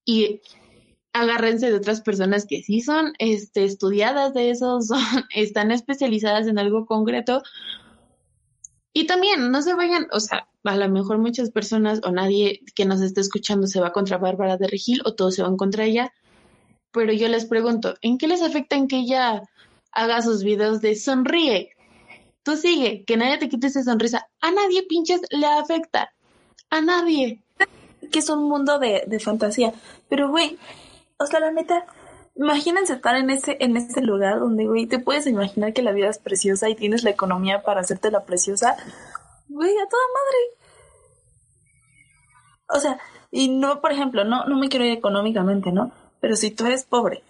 Speaker 1: Y agárrense de otras personas que sí son este, estudiadas de eso, están especializadas en algo concreto. Y también no se vayan, o sea, a lo mejor muchas personas o nadie que nos esté escuchando se va contra Bárbara de Regil o todos se van contra ella. Pero yo les pregunto, ¿en qué les afecta en que ella haga sus videos de sonríe? Tú sigue, que nadie te quite esa sonrisa. A nadie pinches le afecta. A nadie.
Speaker 2: Que es un mundo de, de fantasía. Pero, güey, o sea, la neta, imagínense estar en ese, en ese lugar donde, güey, te puedes imaginar que la vida es preciosa y tienes la economía para hacerte la preciosa. Güey, a toda madre. O sea, y no, por ejemplo, no, no me quiero ir económicamente, ¿no? Pero si tú eres pobre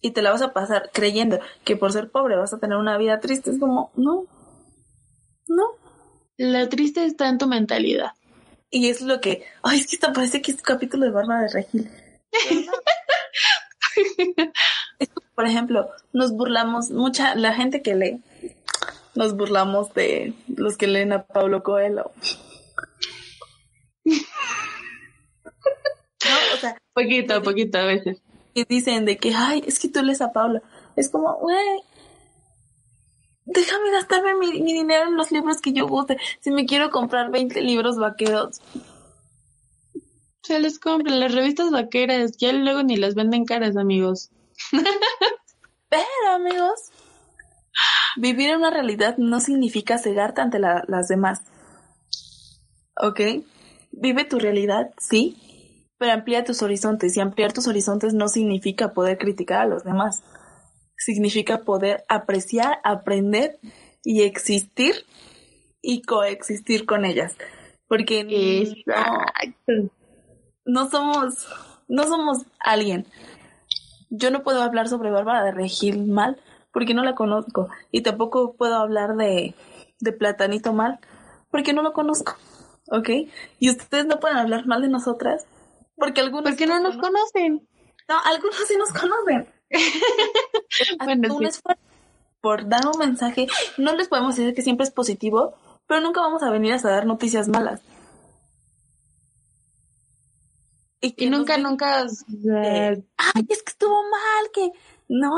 Speaker 2: y te la vas a pasar creyendo que por ser pobre vas a tener una vida triste. Es como, no, no.
Speaker 1: La triste está en tu mentalidad.
Speaker 2: Y es lo que, ay, es que esto parece que es un capítulo de Bárbara de Regil. por ejemplo, nos burlamos, mucha, la gente que lee, nos burlamos de los que leen a Pablo Coelho.
Speaker 1: no, o sea, poquito, poquito a veces
Speaker 2: y dicen de que, ay, es que tú lees a Paula. Es como, güey, déjame gastarme mi, mi, dinero en los libros que yo guste. Si me quiero comprar 20 libros vaqueros.
Speaker 1: Se les compran las revistas vaqueras, ya luego ni las venden caras, amigos.
Speaker 2: Pero, amigos, vivir en una realidad no significa cegarte ante las demás. ¿Ok? Vive tu realidad, sí, pero amplía tus horizontes. Y ampliar tus horizontes no significa poder criticar a los demás significa poder apreciar, aprender y existir y coexistir con ellas. Porque no, no, somos, no somos alguien. Yo no puedo hablar sobre Bárbara de Regil mal porque no la conozco. Y tampoco puedo hablar de, de Platanito mal porque no lo conozco. ¿Ok? Y ustedes no pueden hablar mal de nosotras porque algunos...
Speaker 1: Porque no nos conocen.
Speaker 2: No, algunos sí nos conocen. bueno, por dar un mensaje. No les podemos decir que siempre es positivo, pero nunca vamos a venir a dar noticias malas.
Speaker 1: Y, nunca, nunca.
Speaker 2: Ay, es que estuvo mal, que. No,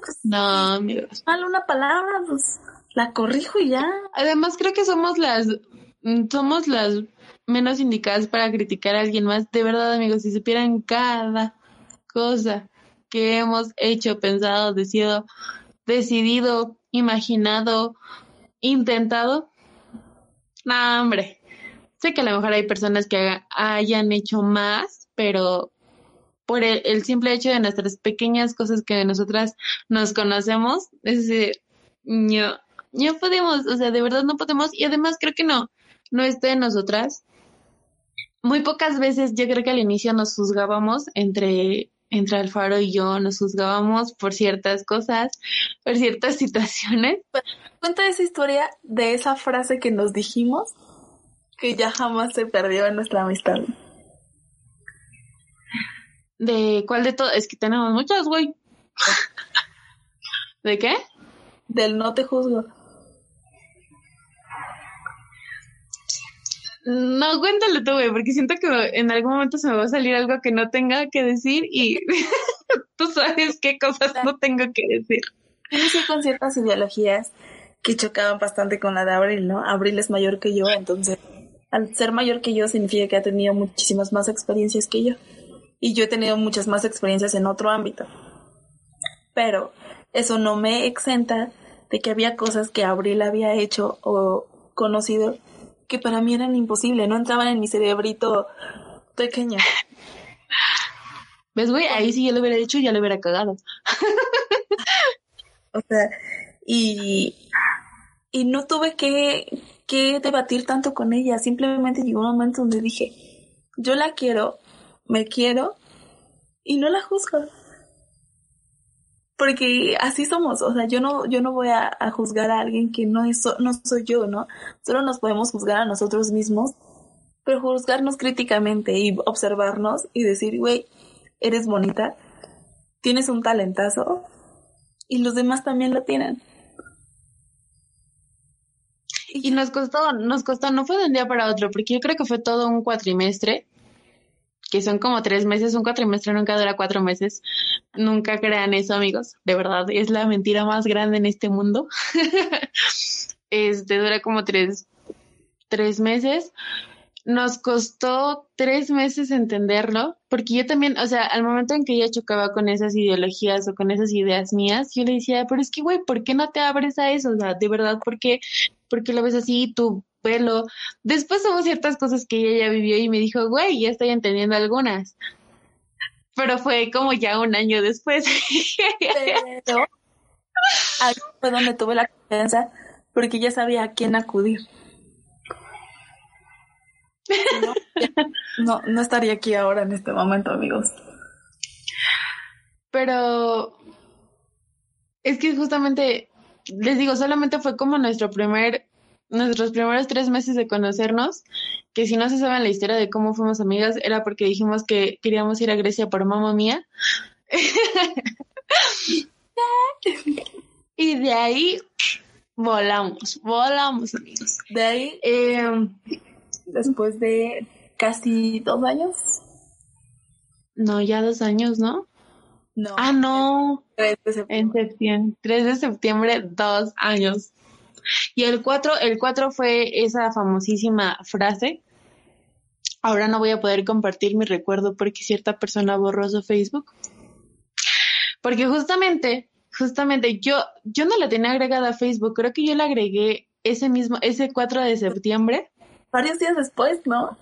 Speaker 1: pues, no, amigos.
Speaker 2: Mal una palabra, pues la corrijo y ya.
Speaker 1: Además, creo que somos las. Somos las menos indicadas para criticar a alguien más. De verdad, amigos, si supieran cada cosa que hemos hecho, pensado, decidido, decidido, imaginado, intentado. No, hombre. Sé que a lo mejor hay personas que hayan hecho más, pero por el, simple hecho de nuestras pequeñas cosas que nosotras nos conocemos, es decir, no, no podemos, o sea, de verdad no podemos, y además creo que no, no está en nosotras. Muy pocas veces yo creo que al inicio nos juzgábamos entre entre Alfaro y yo nos juzgábamos por ciertas cosas, por ciertas situaciones.
Speaker 2: Cuenta esa historia de esa frase que nos dijimos que ya jamás se perdió en nuestra amistad.
Speaker 1: ¿De cuál de todo? Es que tenemos muchas, güey. ¿De qué?
Speaker 2: Del no te juzgo.
Speaker 1: No, cuéntalo tú, güey, porque siento que en algún momento se me va a salir algo que no tenga que decir y tú sabes qué cosas no tengo que decir.
Speaker 2: Inicié con ciertas ideologías que chocaban bastante con la de Abril, ¿no? Abril es mayor que yo, entonces al ser mayor que yo significa que ha tenido muchísimas más experiencias que yo. Y yo he tenido muchas más experiencias en otro ámbito. Pero eso no me exenta de que había cosas que Abril había hecho o conocido que para mí eran imposibles, no entraban en mi cerebrito pequeño.
Speaker 1: ¿Ves, güey? Ahí sí yo lo hubiera dicho, ya lo hubiera cagado.
Speaker 2: o sea, y, y no tuve que, que debatir tanto con ella, simplemente llegó un momento donde dije, yo la quiero, me quiero y no la juzgo porque así somos, o sea, yo no, yo no voy a, juzgar a alguien que no es, no soy yo, ¿no? Solo nos podemos juzgar a nosotros mismos, pero juzgarnos críticamente y observarnos y decir, güey, eres bonita, tienes un talentazo y los demás también lo tienen.
Speaker 1: Y nos costó, nos costó, no fue de un día para otro, porque yo creo que fue todo un cuatrimestre que son como tres meses, un cuatrimestre nunca dura cuatro meses. Nunca crean eso, amigos. De verdad, es la mentira más grande en este mundo. este dura como tres, tres meses. Nos costó tres meses entenderlo, porque yo también, o sea, al momento en que ella chocaba con esas ideologías o con esas ideas mías, yo le decía, pero es que, güey, ¿por qué no te abres a eso? O sea, de verdad, ¿por qué, por qué lo ves así? Tú pelo. Después hubo ciertas cosas que ella ya vivió y me dijo, güey, ya estoy entendiendo algunas. Pero fue como ya un año después.
Speaker 2: Pero ahí fue donde tuve la confianza porque ya sabía a quién acudir. No, no estaría aquí ahora en este momento, amigos.
Speaker 1: Pero es que justamente, les digo, solamente fue como nuestro primer nuestros primeros tres meses de conocernos, que si no se saben la historia de cómo fuimos amigas, era porque dijimos que queríamos ir a Grecia por mamá mía. y de ahí volamos, volamos amigos.
Speaker 2: De ahí, em, después de casi dos años.
Speaker 1: No, ya dos años, ¿no? No. Ah, no. 3 de septiembre. En septiembre. 3 de septiembre, dos años. Y el 4, el 4 fue esa famosísima frase. Ahora no voy a poder compartir mi recuerdo porque cierta persona borró su Facebook. Porque justamente, justamente yo, yo no la tenía agregada a Facebook, creo que yo la agregué ese mismo, ese 4 de septiembre.
Speaker 2: Varios días después, ¿no?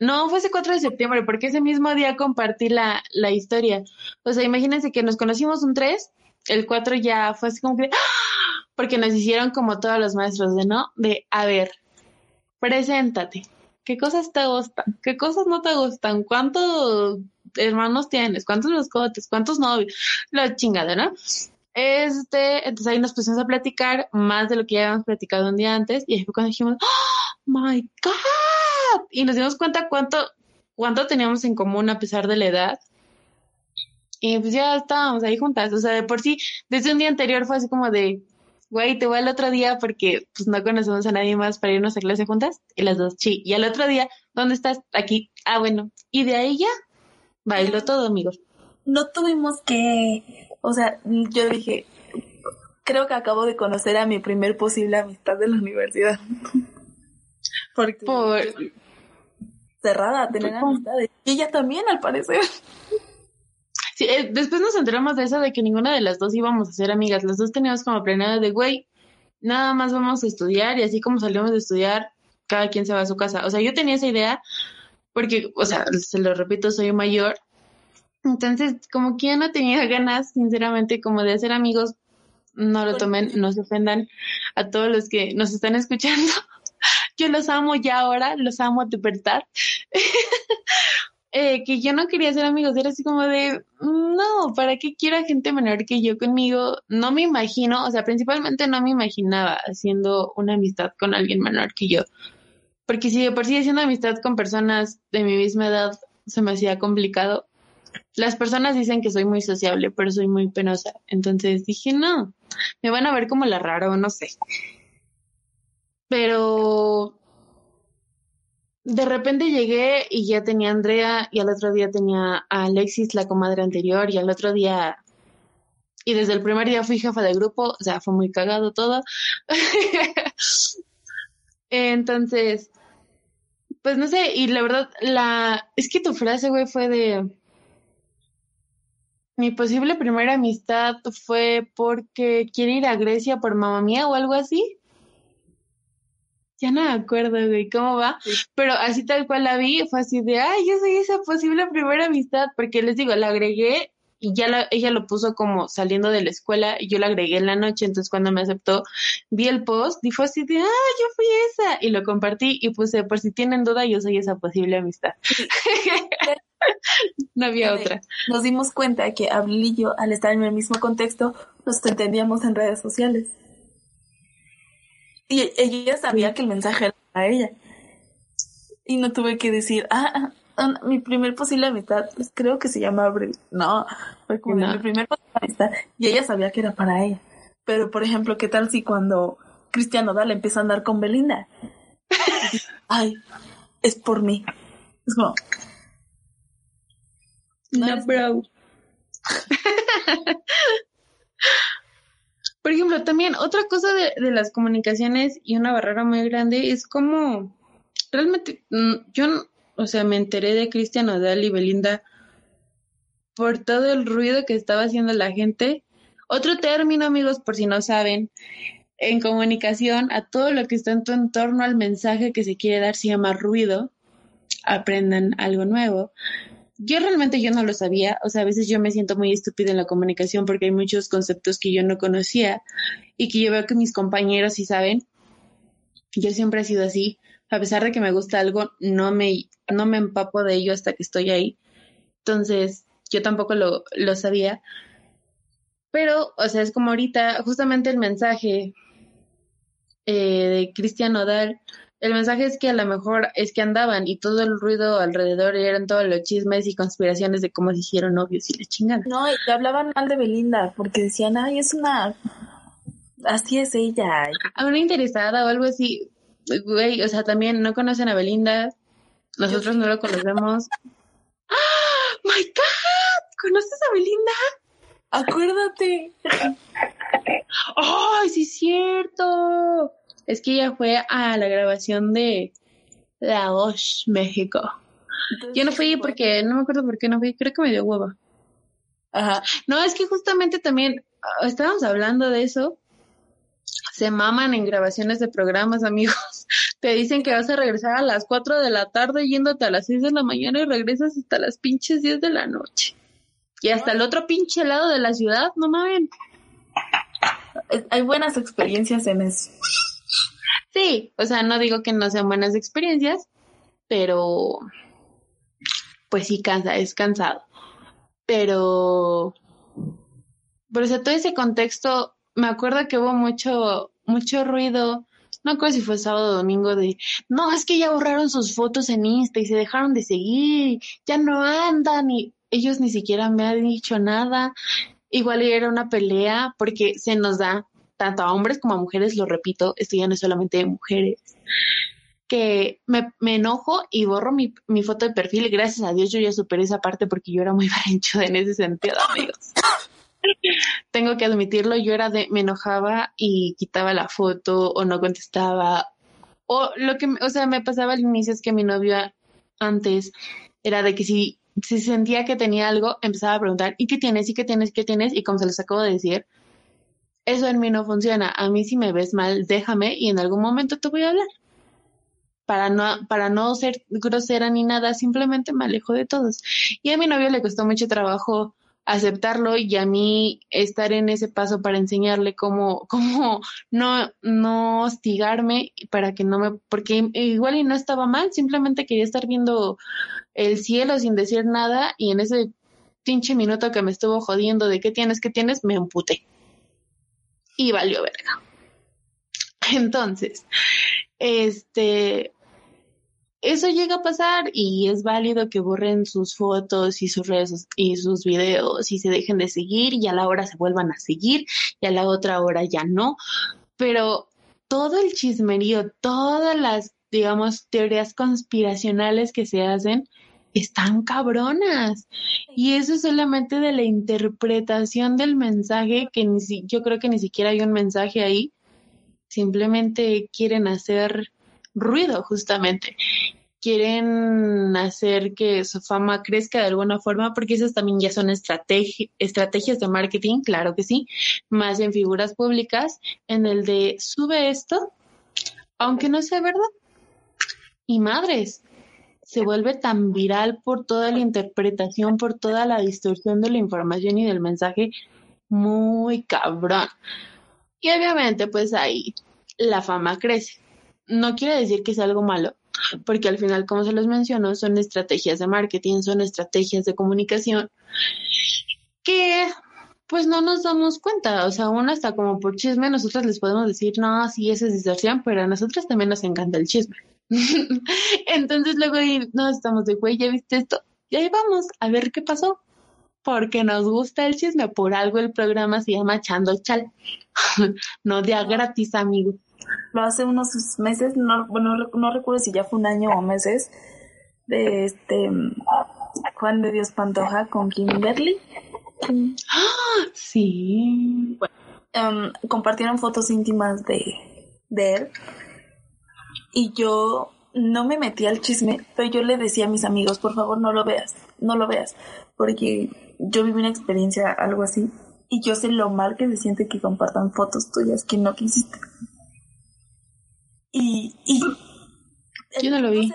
Speaker 1: No, fue ese 4 de septiembre, porque ese mismo día compartí la, la historia. O sea, imagínense que nos conocimos un 3, el 4 ya fue así como que, ¡ah! Porque nos hicieron como todos los maestros de, ¿no? De, a ver, preséntate. ¿Qué cosas te gustan? ¿Qué cosas no te gustan? ¿Cuántos hermanos tienes? ¿Cuántos mascotes? ¿Cuántos novios? La chingada, ¿no? Este, entonces ahí nos pusimos a platicar más de lo que ya habíamos platicado un día antes y ahí fue cuando dijimos, ¡Oh, my God! y nos dimos cuenta cuánto, cuánto teníamos en común a pesar de la edad. Y pues ya estábamos ahí juntas. O sea, de por sí, desde un día anterior fue así como de, güey, te voy al otro día porque pues no conocemos a nadie más para irnos a clase juntas. Y las dos, sí. Y al otro día, ¿dónde estás? Aquí. Ah, bueno. Y de ahí ya, bailó todo, amigos.
Speaker 2: No tuvimos que, o sea, yo dije, creo que acabo de conocer a mi primer posible amistad de la universidad. Porque por... cerrada tener amistades. Y ella también, al parecer.
Speaker 1: Sí, eh, después nos enteramos de eso, de que ninguna de las dos íbamos a ser amigas. Las dos teníamos como planeado de, güey, nada más vamos a estudiar y así como salimos de estudiar, cada quien se va a su casa. O sea, yo tenía esa idea porque, o sea, se lo repito, soy mayor. Entonces, como que ya no tenía ganas, sinceramente, como de hacer amigos, no lo tomen, no se ofendan a todos los que nos están escuchando yo los amo ya ahora, los amo a despertar. eh, que yo no quería ser amigos, era así como de, no, ¿para qué quiero a gente menor que yo conmigo? No me imagino, o sea, principalmente no me imaginaba haciendo una amistad con alguien menor que yo. Porque si de por sí haciendo amistad con personas de mi misma edad se me hacía complicado, las personas dicen que soy muy sociable, pero soy muy penosa. Entonces dije, no, me van a ver como la rara o no sé. Pero de repente llegué y ya tenía a Andrea y al otro día tenía a Alexis, la comadre anterior, y al otro día, y desde el primer día fui jefa de grupo, o sea, fue muy cagado todo. Entonces, pues no sé, y la verdad, la, es que tu frase, güey, fue de, mi posible primera amistad fue porque quiere ir a Grecia por mamá mía o algo así ya no me acuerdo, de cómo va, pero así tal cual la vi, fue así de, ay, yo soy esa posible primera amistad, porque les digo, la agregué y ya la, ella lo puso como saliendo de la escuela y yo la agregué en la noche, entonces cuando me aceptó, vi el post y fue así de, ah, yo fui esa, y lo compartí y puse, por si tienen duda, yo soy esa posible amistad. no había otra.
Speaker 2: Nos dimos cuenta que Abril y yo, al estar en el mismo contexto, nos entendíamos en redes sociales. Y ella sabía que el mensaje era para ella. Y no tuve que decir, ah, ah, ah mi primer posible amistad, pues creo que se llama Abril. No, fue como mi primer posible amistad. Y ella sabía que era para ella. Pero, por ejemplo, ¿qué tal si cuando Cristiano Dale empieza a andar con Belinda? Ay, es por mí. Es como...
Speaker 1: No, bro. Por ejemplo, también otra cosa de, las comunicaciones y una barrera muy grande es como realmente mm, yo, o sea, me enteré de Cristian Odal y Belinda por todo el ruido que estaba haciendo la gente. Otro término, amigos, por si no saben, en comunicación, a todo lo que está en tu entorno, al mensaje que se quiere dar, se llama ruido. Aprendan algo nuevo yo realmente yo no lo sabía, o sea, a veces yo me siento muy estúpida en la comunicación porque hay muchos conceptos que yo no conocía y que yo veo que mis compañeros sí saben. Yo siempre he sido así, a pesar de que me gusta algo, no me, no me empapo de ello hasta que estoy ahí. Entonces, yo tampoco lo, lo sabía. Pero, o sea, es como ahorita, justamente el mensaje eh, de Cristian Odal el mensaje es que a lo mejor es que andaban y todo el ruido alrededor eran todos los chismes y conspiraciones de cómo se hicieron novios y le chingan.
Speaker 2: No, y te hablaban mal de Belinda porque decían, ay, es una... Así es ella.
Speaker 1: A una interesada o algo así. Güey, o sea, también no conocen a Belinda. Nosotros no lo conocemos. ¡Ah! ¡My God! ¿Conoces a Belinda?
Speaker 2: Acuérdate.
Speaker 1: ¡Ay, sí es cierto! Es que ella fue a la grabación de La Voz México. Yo no fui porque, no me acuerdo por qué no fui, creo que me dio hueva.
Speaker 2: Ajá.
Speaker 1: No, es que justamente también ah, estábamos hablando de eso. Se maman en grabaciones de programas, amigos. Te dicen que vas a regresar a las 4 de la tarde yéndote a las 6 de la mañana y regresas hasta las pinches 10 de la noche. Y hasta el otro pinche lado de la ciudad, no mames.
Speaker 2: Hay buenas experiencias en eso.
Speaker 1: Sí, o sea, no digo que no sean buenas experiencias, pero pues sí cansa, es cansado. Pero, por eso todo ese contexto, me acuerdo que hubo mucho, mucho ruido, no recuerdo si fue sábado o domingo de, no, es que ya borraron sus fotos en Insta y se dejaron de seguir, ya no andan y ellos ni siquiera me han dicho nada. Igual era una pelea porque se nos da tanto a hombres como a mujeres, lo repito, esto ya no es solamente de mujeres, que me, enojo y borro mi, foto de perfil. Gracias a Dios yo ya superé esa parte porque yo era muy varencho en ese sentido, amigos. Tengo que admitirlo, yo era de, me enojaba y quitaba la foto o no contestaba. O lo que, o sea, me pasaba al inicio es que mi novio antes era de que si, si sentía que tenía algo, empezaba a preguntar, ¿y qué tienes? ¿Y qué tienes? ¿Qué tienes? Y como se los acabo de decir, eso en mí no funciona. A mí si me ves mal, déjame y en algún momento te voy a hablar. Para no, para no ser grosera ni nada, simplemente me alejo de todos. Y a mi novio le costó mucho trabajo aceptarlo y a mí estar en ese paso para enseñarle cómo, cómo no, no hostigarme para que no me, porque igual y no estaba mal, simplemente quería estar viendo el cielo sin decir nada y en ese pinche minuto que me estuvo jodiendo de qué tienes, qué tienes, me emputé y valió verga. Entonces, este, eso llega a pasar y es válido que borren sus fotos y sus redes y sus videos y se dejen de seguir y a la hora se vuelvan a seguir y a la otra hora ya no. Pero todo el chismerío, todas las, digamos, teorías conspiracionales que se hacen, están cabronas. Y eso es solamente de la interpretación del mensaje, que ni si, yo creo que ni siquiera hay un mensaje ahí. Simplemente quieren hacer ruido, justamente. Quieren hacer que su fama crezca de alguna forma, porque esas también ya son estrategias de marketing, claro que sí, más en figuras públicas, en el de sube esto, aunque no sea verdad. Y madres, se vuelve tan viral por toda la interpretación, por toda la distorsión de la información y del mensaje, muy cabrón. Y obviamente, pues ahí la fama crece. No quiere decir que sea algo malo, porque al final, como se los menciono, son estrategias de marketing, son estrategias de comunicación que pues no nos damos cuenta, o sea, aún hasta como por chisme nosotros les podemos decir, no, sí, esa es distorsión, pero a nosotros también nos encanta el chisme. Entonces luego no estamos de güey, ¿ya viste esto? Y ahí vamos a ver qué pasó. Porque nos gusta el chisme, por algo el programa se llama Chando Chal. no de a gratis, amigo.
Speaker 2: Lo hace unos meses, no, bueno, no recuerdo si ya fue un año o meses, de este Juan de Dios Pantoja con Kimberly.
Speaker 1: ¡Ah! Sí.
Speaker 2: Bueno, em, compartieron fotos íntimas de, de él y yo no me metí al chisme, pero yo le decía a mis amigos, por favor no lo veas, no lo veas, porque yo viví una experiencia algo así y yo sé lo mal que se siente que compartan fotos tuyas que no quisiste. Y, y
Speaker 1: yo no lo vi.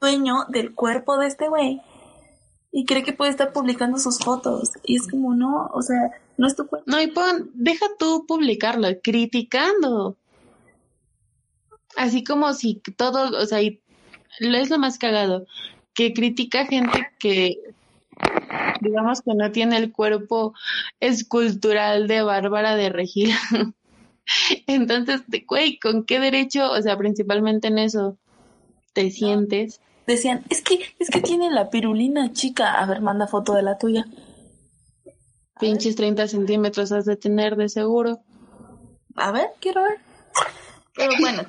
Speaker 2: dueño del cuerpo de este güey y cree que puede estar publicando sus fotos y es como no, o sea, no es tu cuerpo.
Speaker 1: No, y pon, deja tú publicarlo, criticando. Así como si todo, o sea, y es lo más cagado, que critica gente que, digamos que no tiene el cuerpo escultural de Bárbara de Regil. Entonces, güey, ¿con qué derecho, o sea, principalmente en eso, te sientes?
Speaker 2: Decían, es que, es que tiene la pirulina chica. A ver, manda foto de la tuya.
Speaker 1: Pinches 30 centímetros has de tener de seguro.
Speaker 2: A ver, quiero ver. Pero bueno,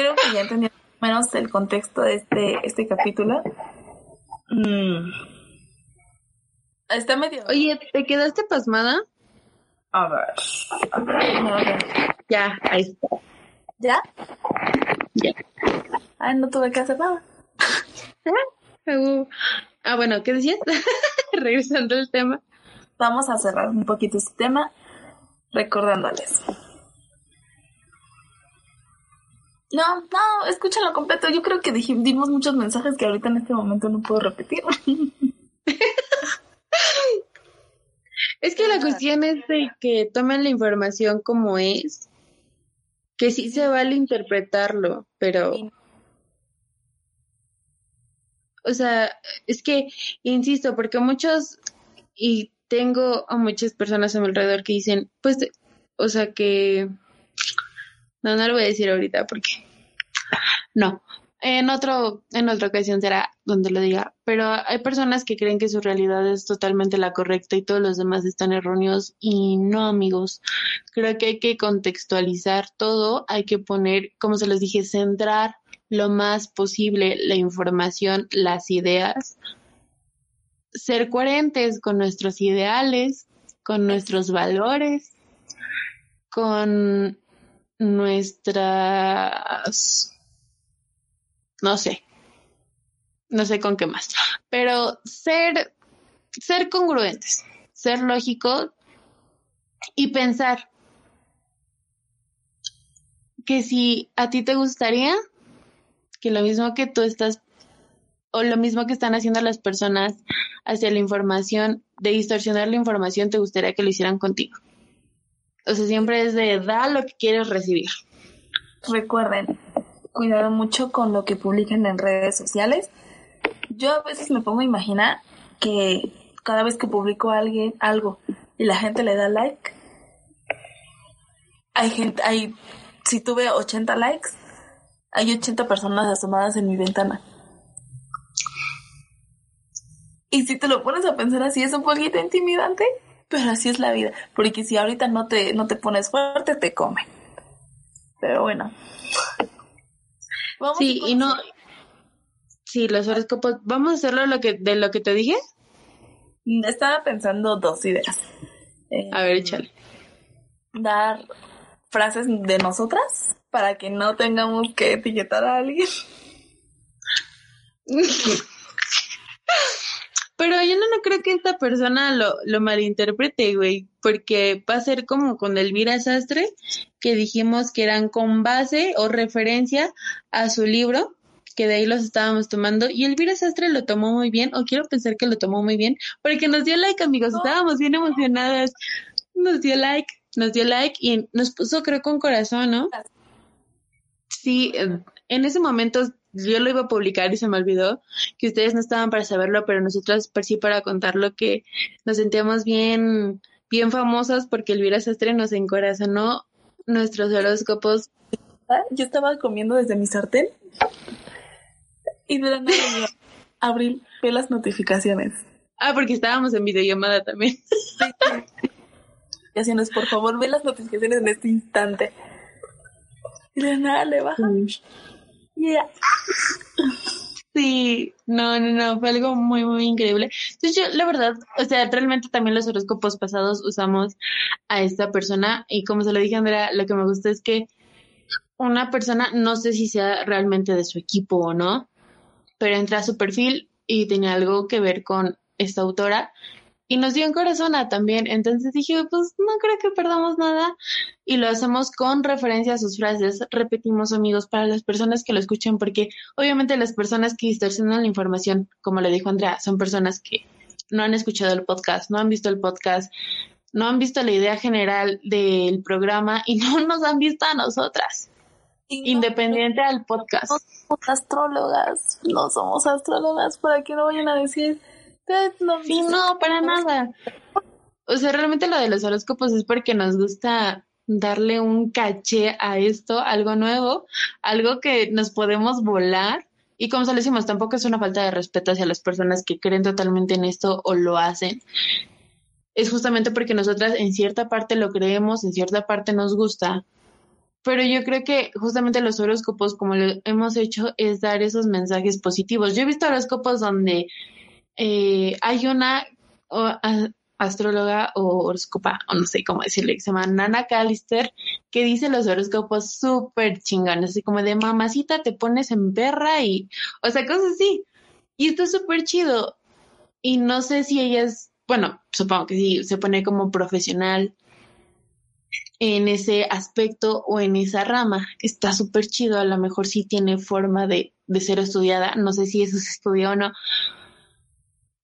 Speaker 2: creo que ya entendí menos el contexto de este, este capítulo. Mm. Está medio.
Speaker 1: Oye, ¿te quedaste pasmada?
Speaker 2: A ver.
Speaker 1: Ya, ahí está.
Speaker 2: ¿Ya?
Speaker 1: Ya.
Speaker 2: Ay, no tuve que hacer nada.
Speaker 1: Uh, Ah, bueno, ¿qué decías? Regresando al tema.
Speaker 2: Vamos a cerrar un poquito este tema recordándoles. No, no, escúchalo completo. Yo creo que dijimos, dimos muchos mensajes que ahorita en este momento no puedo repetir.
Speaker 1: Es que la cuestión es de que tomen la información como es, que sí se vale interpretarlo, pero, o sea, es que, insisto, porque muchos, y tengo a muchas personas a mi alrededor que dicen, pues, o sea, que, no, no lo voy a decir ahorita porque, no, en otro, en otra ocasión será donde lo diga, pero hay personas que creen que su realidad es totalmente la correcta y todos los demás están erróneos y no, amigos. Creo que hay que contextualizar todo, hay que poner, como se les dije, centrar lo más posible la información, las ideas, ser coherentes con nuestros ideales, con nuestros valores, con nuestras no sé, no sé con qué más, pero ser, ser congruentes, ser lógicos y pensar que si a ti te gustaría que lo mismo que tú estás o lo mismo que están haciendo las personas hacia la información, de distorsionar la información, te gustaría que lo hicieran contigo. O sea, siempre es de da lo que quieres recibir.
Speaker 2: Recuerden, cuidado mucho con lo que publican en redes sociales. Yo a veces me pongo a imaginar que cada vez que publico alguien algo y la gente le da like, hay gente, hay, si tuve 80 likes, hay 80 personas asomadas en mi ventana. Y si te lo pones a pensar así, es un poquito intimidante, pero así es la vida. Porque si ahorita no te, no te pones fuerte, te come. Pero bueno.
Speaker 1: Vamos sí, y no. Sí, los horóscopos. ¿Vamos a hacerlo lo que, de lo que te dije?
Speaker 2: Estaba pensando dos ideas.
Speaker 1: a ver, échale.
Speaker 2: Dar frases de nosotras para que no tengamos que etiquetar a alguien.
Speaker 1: Pero yo no, no creo que esta persona lo, lo malinterprete, güey, porque va a ser como con Elvira Sastre, que dijimos que eran con base o referencia a su libro, que de ahí los estábamos tomando, y Elvira Sastre lo tomó muy bien, o quiero pensar que lo tomó muy bien, porque nos dio like, amigos, estábamos bien emocionadas, nos dio like, nos dio like y nos puso, creo, con corazón, ¿no? Sí, en ese momento yo lo iba a publicar y se me olvidó que ustedes no estaban para saberlo, pero nosotras por sí para contarlo que nos sentíamos bien, bien famosas porque Elvira Sastre nos encorazonó nuestros horóscopos.
Speaker 2: Yo estaba comiendo desde mi sartén y de la nada Abril ve las notificaciones.
Speaker 1: Ah, porque estábamos en videollamada también.
Speaker 2: Y así nos, por favor, ve las notificaciones en este instante. Y de nada le baja.
Speaker 1: Sí, no, no, no, fue algo muy, muy increíble. Entonces yo, la verdad, o sea, realmente también los horóscopos pasados usamos a esta persona y como se lo dije Andrea, lo que me gusta es que una persona, no sé si sea realmente de su equipo o no, pero entra a su perfil y tenía algo que ver con esta autora y nos dio en corazón también. Entonces dije, pues no creo que perdamos nada y lo hacemos con referencia a sus frases. Repetimos, amigos, para las personas que lo escuchen, porque obviamente las personas que distorsionan la información, como le dijo Andrea, son personas que no han escuchado el podcast, no han visto el podcast, no han visto la idea general del programa y no nos han visto a nosotras. independiente al podcast.
Speaker 2: No somos astrólogas, no somos astrólogas para que no vayan a decir
Speaker 1: no, sí, no, para nada. O sea, realmente lo de los horóscopos es porque nos gusta darle un caché a esto, algo nuevo, algo que nos podemos volar. Y como se lo decimos, tampoco es una falta de respeto hacia las personas que creen totalmente en esto o lo hacen. Es justamente porque nosotras en cierta parte lo creemos, en cierta parte nos gusta. Pero yo creo que justamente los horóscopos, como lo hemos hecho, es dar esos mensajes positivos. Yo he visto horóscopos donde eh, hay una astróloga o horóscopa, o no sé cómo decirle, que se llama Nana Callister, que dice los horóscopos súper chingones, así como de mamacita te pones en perra y, o sea, cosas así. Y está súper chido. Y no sé si ella es, bueno, supongo que sí, se pone como profesional en ese aspecto o en esa rama. Está súper chido, a lo mejor sí tiene forma de, de ser estudiada, no sé si eso se estudia o no.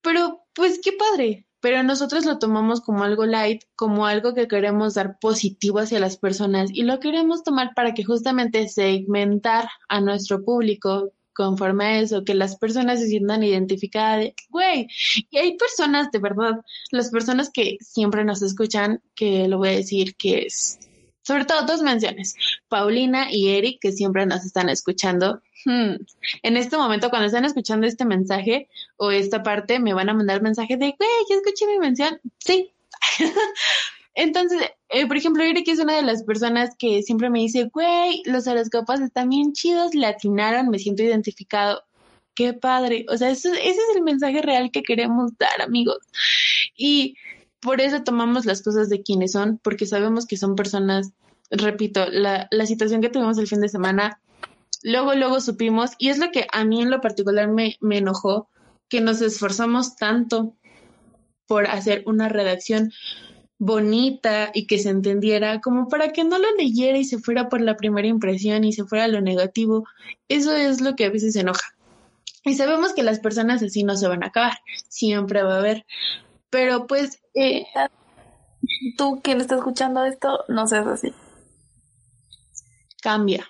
Speaker 1: Pero, pues qué padre, pero nosotros lo tomamos como algo light, como algo que queremos dar positivo hacia las personas y lo queremos tomar para que justamente segmentar a nuestro público conforme a eso, que las personas se sientan identificadas, güey, y hay personas, de verdad, las personas que siempre nos escuchan, que lo voy a decir que es, sobre todo dos menciones, Paulina y Eric, que siempre nos están escuchando, Hmm. En este momento, cuando están escuchando este mensaje o esta parte, me van a mandar mensaje de, güey, ya escuché mi mención. Sí. Entonces, eh, por ejemplo, Eric es una de las personas que siempre me dice, güey, los horóscopos están bien chidos, latinaron, me siento identificado. Qué padre. O sea, ese es el mensaje real que queremos dar, amigos. Y por eso tomamos las cosas de quienes son, porque sabemos que son personas, repito, la, situación que tuvimos el fin de semana luego, luego supimos, y es lo que a mí en lo particular me, me enojó, que nos esforzamos tanto por hacer una redacción bonita y que se entendiera, como para que no lo leyera y se fuera por la primera impresión y se fuera lo negativo. Eso es lo que a veces enoja. Y sabemos que las personas así no se van a acabar, siempre va a haber. Pero pues... Eh,
Speaker 2: Tú, quien está escuchando esto, no seas así.
Speaker 1: Cambia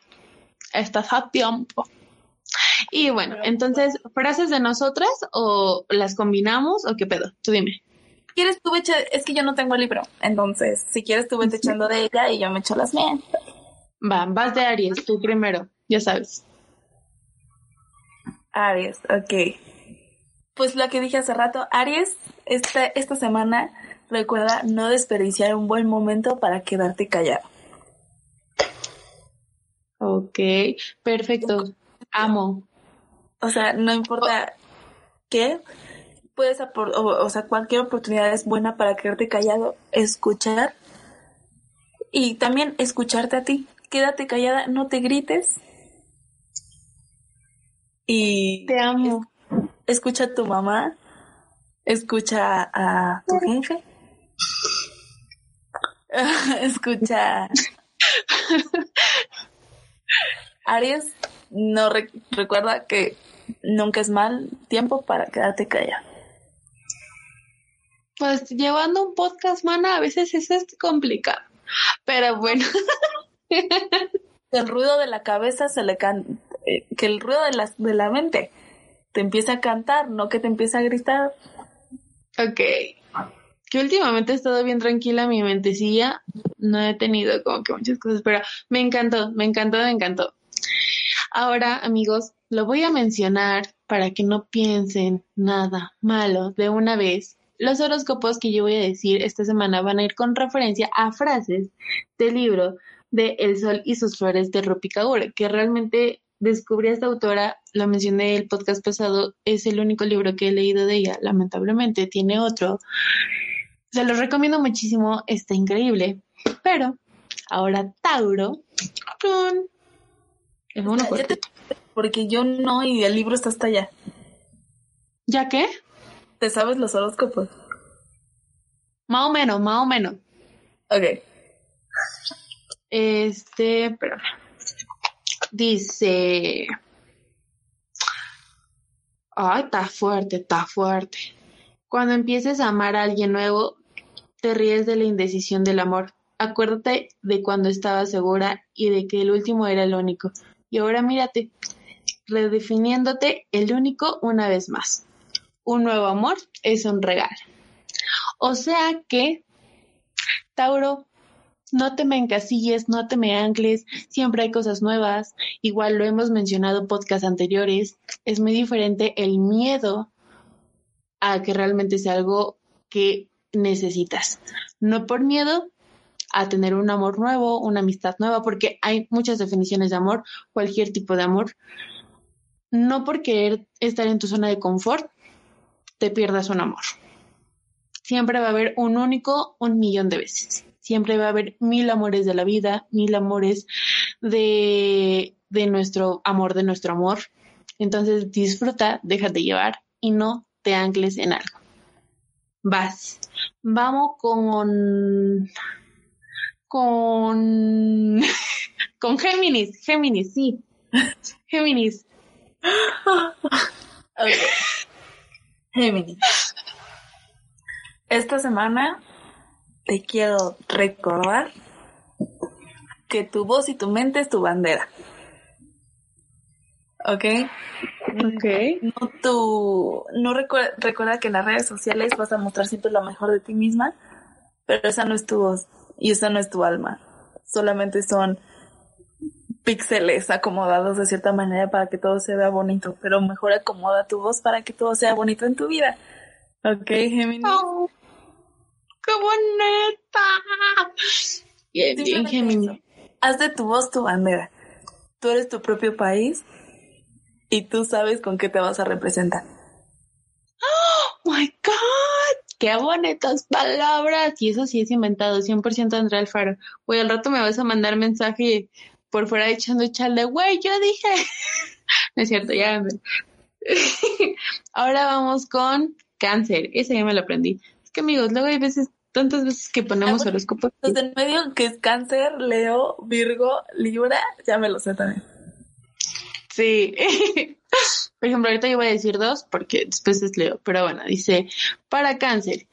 Speaker 1: estás a tiempo. Y bueno, entonces, ¿frases de nosotras o las combinamos o qué pedo? Tú dime.
Speaker 2: ¿Quieres tú echa? Es que yo no tengo el libro, entonces, si quieres tú vete echando de ella y yo me echo las mías.
Speaker 1: Va, vas de Aries, tú primero, ya sabes.
Speaker 2: Aries, ok. Pues lo que dije hace rato, Aries, esta, esta semana recuerda no desperdiciar un buen momento para quedarte callado.
Speaker 1: Ok, perfecto. Amo.
Speaker 2: O sea, no importa qué, puedes aportar, o, sea, cualquier oportunidad es buena para quedarte callado, escuchar y también escucharte a ti. Quédate callada, no te grites. Y
Speaker 1: te amo.
Speaker 2: Escucha a tu mamá, escucha a tu jefe, escucha Aries, no recuerda que nunca es mal tiempo para quedarte callado.
Speaker 1: Pues llevando un podcast, mana, a veces eso es complicado. Pero bueno.
Speaker 2: el ruido de la cabeza se le canta, eh, que el ruido de la, de la mente te empieza a cantar, no que te empiece a gritar.
Speaker 1: Ok. Que últimamente he estado bien tranquila mi mentecilla. No he tenido como que muchas cosas, pero me encantó, me encantó, me encantó. Ahora, amigos, lo voy a mencionar para que no piensen nada malo de una vez. Los horóscopos que yo voy a decir esta semana van a ir con referencia a frases del libro de El Sol y sus flores de Rupi Kaur, que realmente descubrí a esta autora, la mencioné el podcast pasado, es el único libro que he leído de ella, lamentablemente tiene otro. Se los recomiendo muchísimo, está increíble. Pero ahora Tauro,
Speaker 2: porque yo no y el libro está hasta allá.
Speaker 1: ¿Ya qué?
Speaker 2: ¿Te sabes los horóscopos?
Speaker 1: Más o menos, más o menos.
Speaker 2: Ok.
Speaker 1: Este, pero dice, ay, está fuerte, está fuerte. Cuando empieces a amar a alguien nuevo, te ríes de la indecisión del amor. Acuérdate de cuando estabas segura y de que el último era el único. Y ahora mírate, redefiniéndote el único una vez más. Un nuevo amor es un regalo. O sea que, Tauro, no te me encasilles, no te me ancles, siempre hay cosas nuevas. Igual lo hemos mencionado en podcasts anteriores, es muy diferente el miedo a que realmente sea algo que necesitas. No por miedo, a tener un amor nuevo, una amistad nueva, porque hay muchas definiciones de amor, cualquier tipo de amor. No por querer estar en tu zona de confort, te pierdas un amor. siempre va a haber un único, un millón de veces. Siempre va a haber mil amores de la vida, mil amores de, de nuestro amor, de nuestro amor. Entonces disfruta, déjate llevar y no te ancles en algo. Vas. Vamos con con con Géminis, Géminis, sí. Géminis.
Speaker 2: Géminis. Esta semana te quiero recordar que tu voz y tu mente es tu bandera. ¿Ok?
Speaker 1: Ok.
Speaker 2: No tu, no recuerda, recuerda que en las redes sociales vas a mostrar siempre lo mejor de ti misma, pero esa no es tu voz y esa no es tu alma. Solamente son píxeles acomodados de cierta manera para que todo se vea bonito, pero mejor acomoda tu voz para que todo sea bonito en tu vida. ¿Ok, Géminis?
Speaker 1: Oh, ¡Qué bonita! Bien, bien, Géminis.
Speaker 2: Haz de tu voz tu bandera. Tú eres tu propio país y tú sabes con qué te vas a representar.
Speaker 1: ¡Oh, my God! ¡Qué bonitas palabras! Y eso sí es inventado, 100% Andrea Alfaro. Güey, al rato me vas a mandar mensaje por fuera echando chal de, güey, yo dije. no es cierto, ya. Ahora vamos con cáncer. Ese ya me lo aprendí. Es que amigos, luego hay veces, tantas veces que ponemos
Speaker 2: Ah,
Speaker 1: horóscopos.
Speaker 2: Los del medio, que es cáncer, Leo, Virgo, Libra, ya me lo sé también.
Speaker 1: Sí. Por ejemplo, ahorita yo voy a decir dos porque después es Leo. Pero bueno, dice, para cáncer.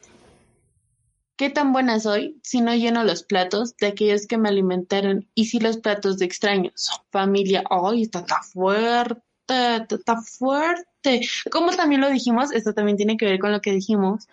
Speaker 1: ¿Qué tan buena soy si no lleno los platos de aquellos que me alimentaron y si los platos de extraños? Familia, ¡ay, está, está fuerte! Está fuerte. Como también lo dijimos, esto también tiene que ver con lo que dijimos.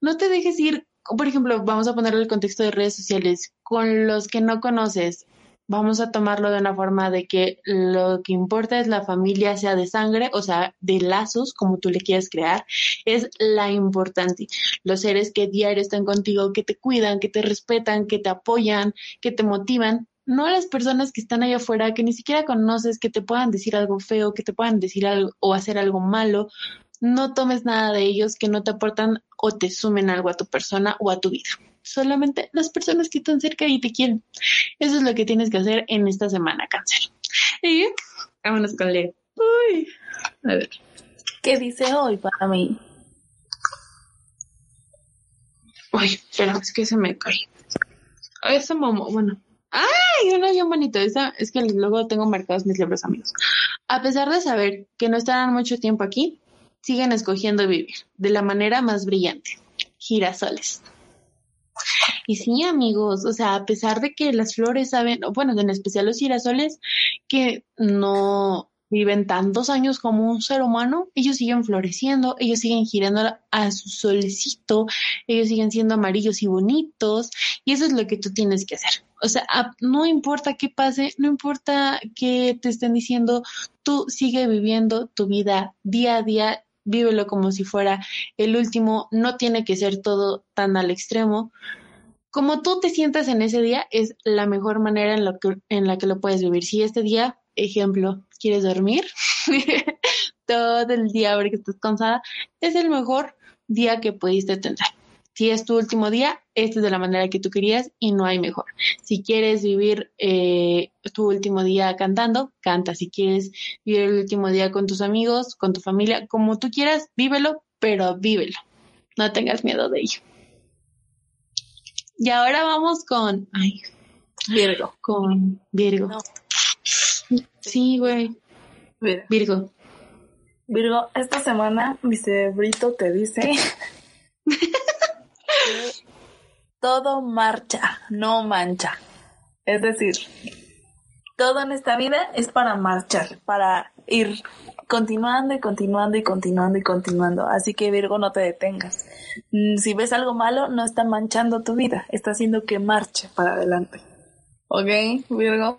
Speaker 1: No te dejes ir, por ejemplo, vamos a ponerle el contexto de redes sociales, con los que no conoces. Vamos a tomarlo de una forma de que lo que importa es la familia, sea de sangre, o sea, de lazos, como tú le quieras crear, es la importante los seres que diario están contigo, que te cuidan, que te respetan, que te apoyan, que te motivan, no las personas que están allá afuera, que ni siquiera conoces, que te puedan decir algo feo, que te puedan decir algo o hacer algo malo. No tomes nada de ellos que no te aportan o te sumen algo a tu persona o a tu vida. Solamente las personas que están cerca y te quieren. Eso es lo que tienes que hacer en esta semana, cáncer. Y vámonos con Leo. Uy, a ver.
Speaker 2: ¿Qué dice hoy para mí?
Speaker 1: Uy, pero es que se me cae. Esa momo, bueno. ¡Ay! Uno bien bonito. Esa, es que luego tengo marcados mis libros amigos. A pesar de saber que no estarán mucho tiempo aquí, siguen escogiendo vivir de la manera más brillante. Girasoles. Y sí, amigos, o sea, a pesar de que las flores saben, bueno, en especial los girasoles, que no viven tantos años como un ser humano, ellos siguen floreciendo, ellos siguen girando a su solecito, ellos siguen siendo amarillos y bonitos, y eso es lo que tú tienes que hacer. O sea, no importa qué pase, no importa qué te estén diciendo, tú sigue viviendo tu vida día a día, vívelo como si fuera el último, no tiene que ser todo tan al extremo. Como tú te sientas en ese día es la mejor manera en, lo que, en la que lo puedes vivir. Si este día, ejemplo, quieres dormir todo el día porque estás cansada, es el mejor día que pudiste tener. Si es tu último día, este es de la manera que tú querías y no hay mejor. Si quieres vivir eh, tu último día cantando, canta. Si quieres vivir el último día con tus amigos, con tu familia, como tú quieras, vívelo, pero vívelo. No tengas miedo de ello. Y ahora vamos con... Ay,
Speaker 2: Virgo.
Speaker 1: Con Virgo.
Speaker 2: No.
Speaker 1: Sí, güey.
Speaker 2: Virgo.
Speaker 1: Virgo.
Speaker 2: Virgo, esta semana mi cerebrito te dice todo marcha, no mancha. Es decir, todo en esta vida es para marchar, para ir continuando y continuando y continuando y continuando. Así que Virgo, no te detengas. Mm, Si ves algo malo, no está manchando tu vida, está haciendo que marche para adelante. ¿Ok, Virgo?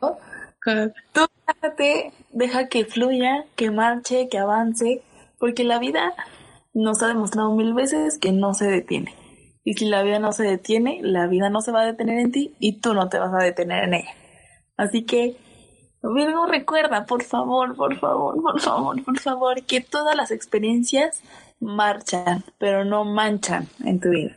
Speaker 2: Tú déjate, deja que fluya, que marche, que avance, porque la vida nos ha demostrado mil veces que no se detiene. Y si la vida no se detiene, la vida no se va a detener en ti y tú no te vas a detener en ella. Así que, Virgo, recuerda, por favor, por favor, por favor, por favor, que todas las experiencias marchan, pero no manchan en tu vida.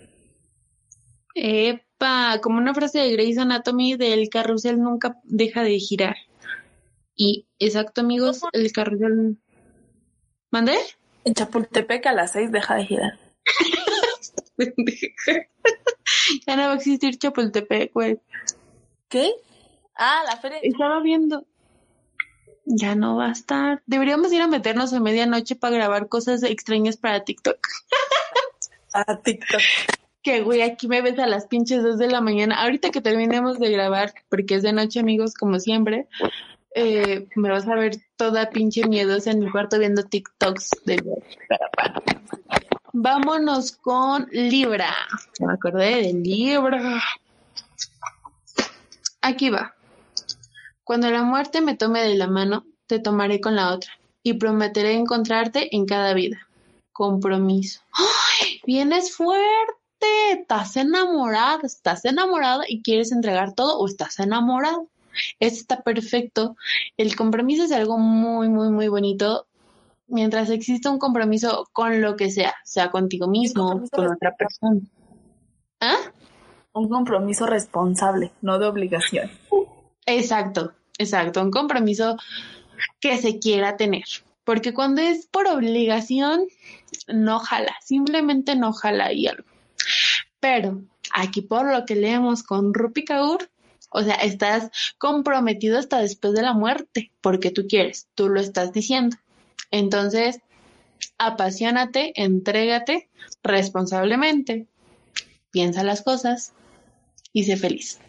Speaker 1: Epa, como una frase de Grey's Anatomy del carrusel nunca deja de girar. Y exacto, amigos, el carrusel. ¿Mandé?
Speaker 2: En Chapultepec a las seis deja de girar.
Speaker 1: ya no va a existir Chapultepec, güey.
Speaker 2: ¿Qué? Ah, la feria.
Speaker 1: Estaba viendo. Ya no va a estar. Deberíamos ir a meternos a medianoche para grabar cosas extrañas para TikTok.
Speaker 2: a TikTok.
Speaker 1: Que, güey, aquí me ves a las pinches dos de la mañana. Ahorita que terminemos de grabar, porque es de noche, amigos, como siempre, eh, me vas a ver toda pinche miedosa en mi cuarto viendo TikToks de Vámonos con Libra. Me acordé de Libra. Aquí va. Cuando la muerte me tome de la mano, te tomaré con la otra y prometeré encontrarte en cada vida. Compromiso. ¡Ay! Vienes fuerte. Estás enamorada, estás enamorada y quieres entregar todo o estás enamorado. Esto está perfecto. El compromiso es algo muy, muy, muy bonito. Mientras exista un compromiso con lo que sea, sea contigo mismo, con otra persona.
Speaker 2: ¿Ah? Un compromiso responsable, no de obligación.
Speaker 1: Exacto, exacto. Un compromiso que se quiera tener. Porque cuando es por obligación, no jala, simplemente no jala y algo. Pero aquí por lo que leemos con Rupi Kaur, o sea, estás comprometido hasta después de la muerte, porque tú quieres, tú lo estás diciendo. Entonces, apasionate, entrégate responsablemente, piensa las cosas y sé feliz.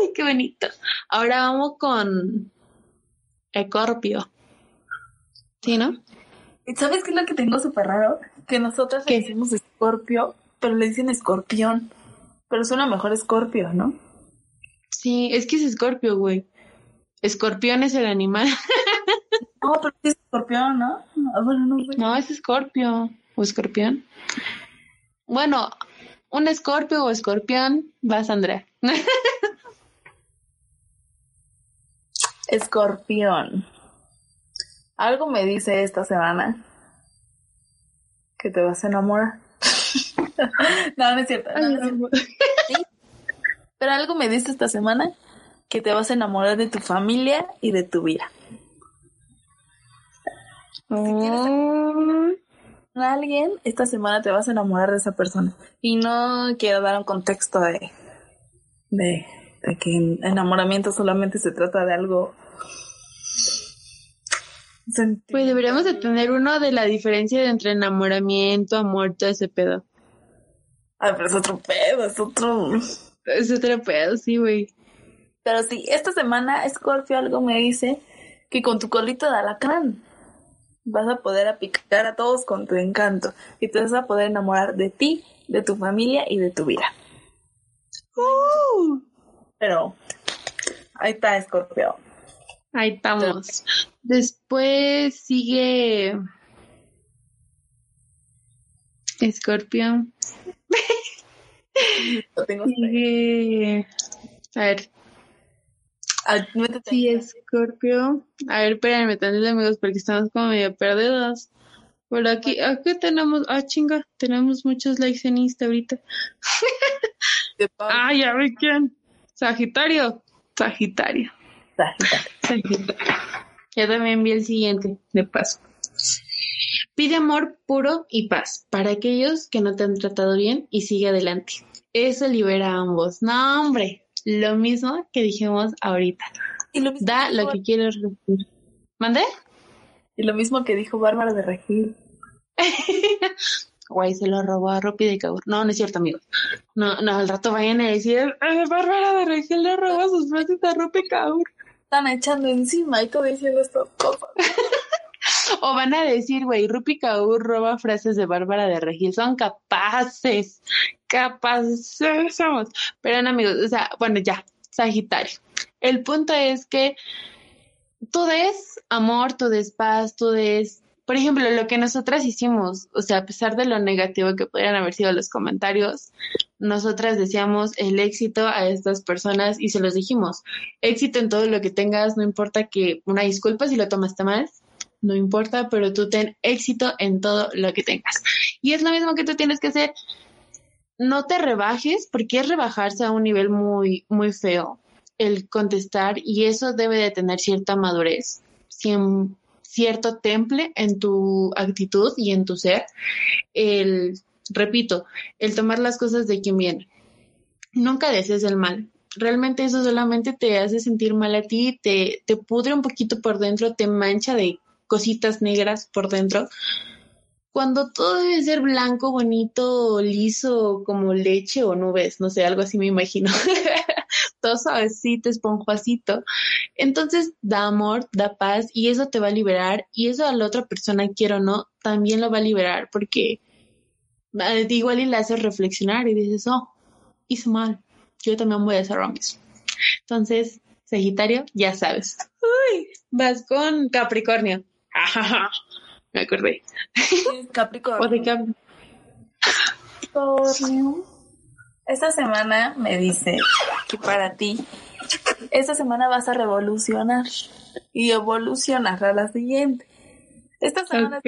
Speaker 1: ¡Ay, qué bonito! Ahora vamos con Escorpio. ¿Sí, no?
Speaker 2: ¿Sabes qué es lo que tengo súper raro? Que nosotros le decimos Escorpio, pero le dicen escorpión. Pero suena mejor escorpio, ¿no?
Speaker 1: Sí, es que es escorpio, güey. Escorpión es el animal.
Speaker 2: no, pero es escorpión, ¿no?
Speaker 1: No, no, es escorpio o escorpión. Bueno, un escorpio o escorpión, vas, Andrea.
Speaker 2: escorpión. Algo me dice esta semana que te vas a enamorar. no, no es cierto. Pero algo me dice esta semana que te vas a enamorar de tu familia y de tu vida. A alguien, esta semana te vas a enamorar de esa persona. Y no quiero dar un contexto de, de, de que enamoramiento solamente se trata de algo
Speaker 1: pues deberíamos de tener uno de la diferencia entre enamoramiento, amor, todo ese pedo.
Speaker 2: Ay, pero es otro pedo, es otro.
Speaker 1: Es otro pedo, sí, güey.
Speaker 2: Pero sí, esta semana Scorpio algo me dice que con tu colito de alacrán vas a poder apicar a todos con tu encanto y te vas a poder enamorar de ti, de tu familia y de tu vida. Uh. Pero ahí está Scorpio.
Speaker 1: Ahí estamos. Después sigue Scorpio. sigue... A ver.
Speaker 2: Ah,
Speaker 1: sí, Scorpio. A ver, espérenme tantito, amigos, porque estamos como medio perdidos. Por aquí, aquí tenemos, ah, chinga, tenemos muchos likes en Insta ahorita. Ay, a ver quién. Sagitario. Sagitario. Sagitario. Sagitario. Ya también vi el siguiente, de paso. Pide amor puro y paz para aquellos que no te han tratado bien y sigue adelante. Eso libera a ambos. No, hombre, lo mismo que dijimos ahorita. da lo que quieres recibir. ¿Mandé?
Speaker 2: Y lo mismo que dijo Bárbara de Regil.
Speaker 1: Guay, se lo robó a Rupi de Cabur. No, no es cierto, amigos. No, no, al rato vayan a decir, Bárbara de Regil le robó sus frases a Rupi Cabur.
Speaker 2: Están echando encima y todo diciendo estas cosas.
Speaker 1: O van a decir, güey, Rupi Kaur roba frases de Bárbara de Regil. Son capaces, capaces somos. Pero no, amigos, o sea, bueno, ya, Sagitario. El punto es que tú des amor, tú des paz, tú des por ejemplo, lo que nosotras hicimos, o sea, a pesar de lo negativo que podrían haber sido los comentarios, nosotras decíamos el éxito a estas personas y se los dijimos. Éxito en todo lo que tengas, no importa que una disculpa si lo tomaste mal, no importa, pero tú ten éxito en todo lo que tengas. Y es lo mismo que tú tienes que hacer no te rebajes porque es rebajarse a un nivel muy, muy feo el contestar y eso debe de tener cierta madurez, cierto temple en tu actitud y en tu ser. El, repito, el tomar las cosas de quien viene. Nunca desees el mal. Realmente eso solamente te hace sentir mal a ti, te, te pudre un poquito por dentro, te mancha de cositas negras por dentro cuando todo debe ser blanco, bonito, liso, como leche o nubes, no sé, algo así me imagino. todo suavecito, esponjosito. Entonces da amor, da paz y eso te va a liberar y eso a la otra persona, quiero o no, también lo va a liberar porque eh, igual y le haces reflexionar y dices, oh, hice mal, yo también voy a hacer lo mismo. Entonces, Sagitario, ya sabes. Uy, vas con Capricornio. Me acordé.
Speaker 2: Capricornio. Capricornio. Esta semana me dice que para ti, esta semana vas a revolucionar y evolucionar a la siguiente. Esta semana,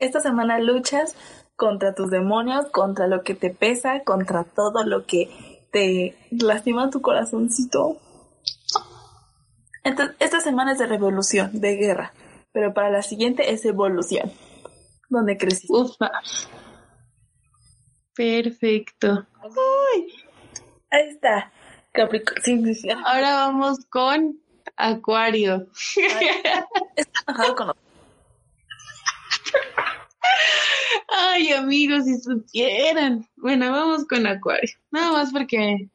Speaker 2: esta semana luchas contra tus demonios, contra lo que te pesa, contra todo lo que te lastima tu corazoncito. Entonces, esta semana es de revolución, de guerra pero para la siguiente es evolución, donde creciste.
Speaker 1: Ufa. Perfecto.
Speaker 2: ahí está. Capricornio.
Speaker 1: Ahora vamos con Acuario. Ay, amigos, si supieran. Bueno, vamos con Acuario. Nada más porque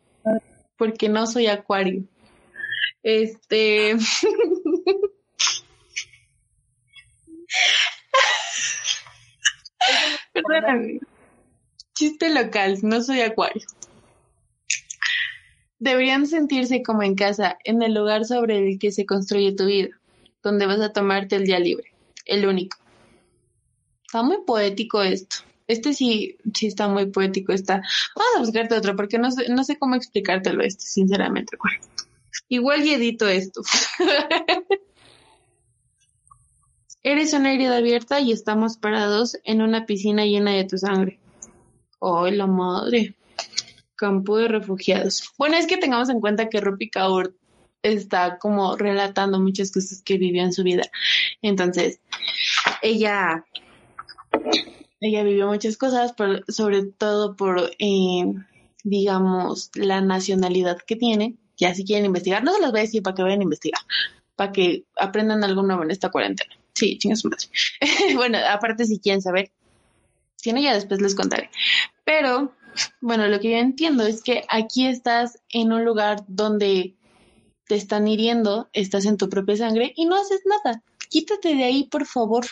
Speaker 1: porque no soy Acuario. Este Chiste local, no soy acuario. Deberían sentirse como en casa, en el lugar sobre el que se construye tu vida, donde vas a tomarte el día libre, el único. Está muy poético esto. Este sí, sí está muy poético. Está. Vamos a buscarte otro, porque no sé, no sé cómo explicártelo este, sinceramente. Igual y edito esto. Eres una herida abierta y estamos parados en una piscina llena de tu sangre. ¡Ay, la madre! Campo de refugiados. Bueno, es que tengamos en cuenta que Rupi Kaur está como relatando muchas cosas que vivió en su vida. Entonces, ella, ella vivió muchas cosas, sobre todo por, eh, digamos, la nacionalidad que tiene. Ya si quieren investigar, no se las voy a decir para que vayan a investigar, para que aprendan algo nuevo en esta cuarentena. Sí, chinga su madre. bueno, aparte si quieren saber, si no ya después les contaré. Pero, bueno, lo que yo entiendo es que aquí estás en un lugar donde te están hiriendo, estás en tu propia sangre y no haces nada. Quítate de ahí, por favor.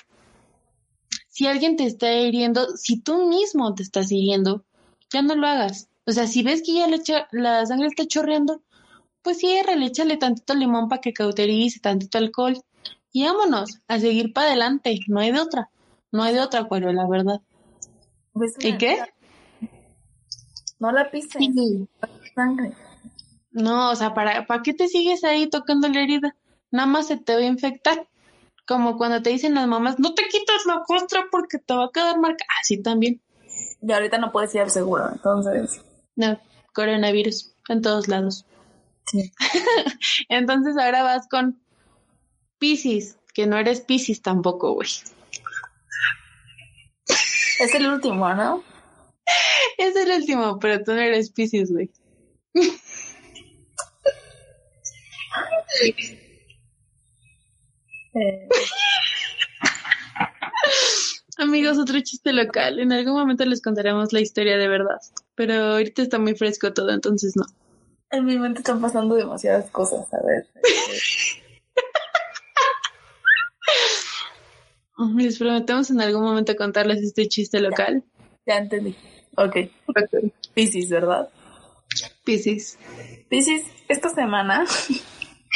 Speaker 1: Si alguien te está hiriendo, si tú mismo te estás hiriendo, ya no lo hagas. O sea, si ves que ya la sangre está chorreando, pues ciérrale, échale tantito limón para que cauterice, tantito alcohol y vámonos a seguir para adelante. No hay de otra. No hay de otra, Acuario, la verdad.
Speaker 2: Pues ¿Y qué? No la pises. Sangre.
Speaker 1: No, o sea, ¿para, ¿para qué te sigues ahí tocando la herida? Nada más se te va a infectar. Como cuando te dicen las mamás, no te quitas la costra porque te va a quedar marca. Así también.
Speaker 2: Y ahorita no puedes ir seguro, entonces.
Speaker 1: No, coronavirus en todos lados. Sí. entonces ahora vas con Piscis, que no eres Piscis tampoco, güey.
Speaker 2: Es el último, ¿no?
Speaker 1: Es el último, pero tú no eres Piscis, güey. Eh. Amigos, otro chiste local. En algún momento les contaremos la historia de verdad. Pero ahorita está muy fresco todo, entonces no.
Speaker 2: En mi mente están pasando demasiadas cosas, a ver.
Speaker 1: Les prometemos en algún momento contarles este chiste local.
Speaker 2: Ya, entendí. Ok. Piscis, ¿verdad?
Speaker 1: Piscis.
Speaker 2: Piscis, esta semana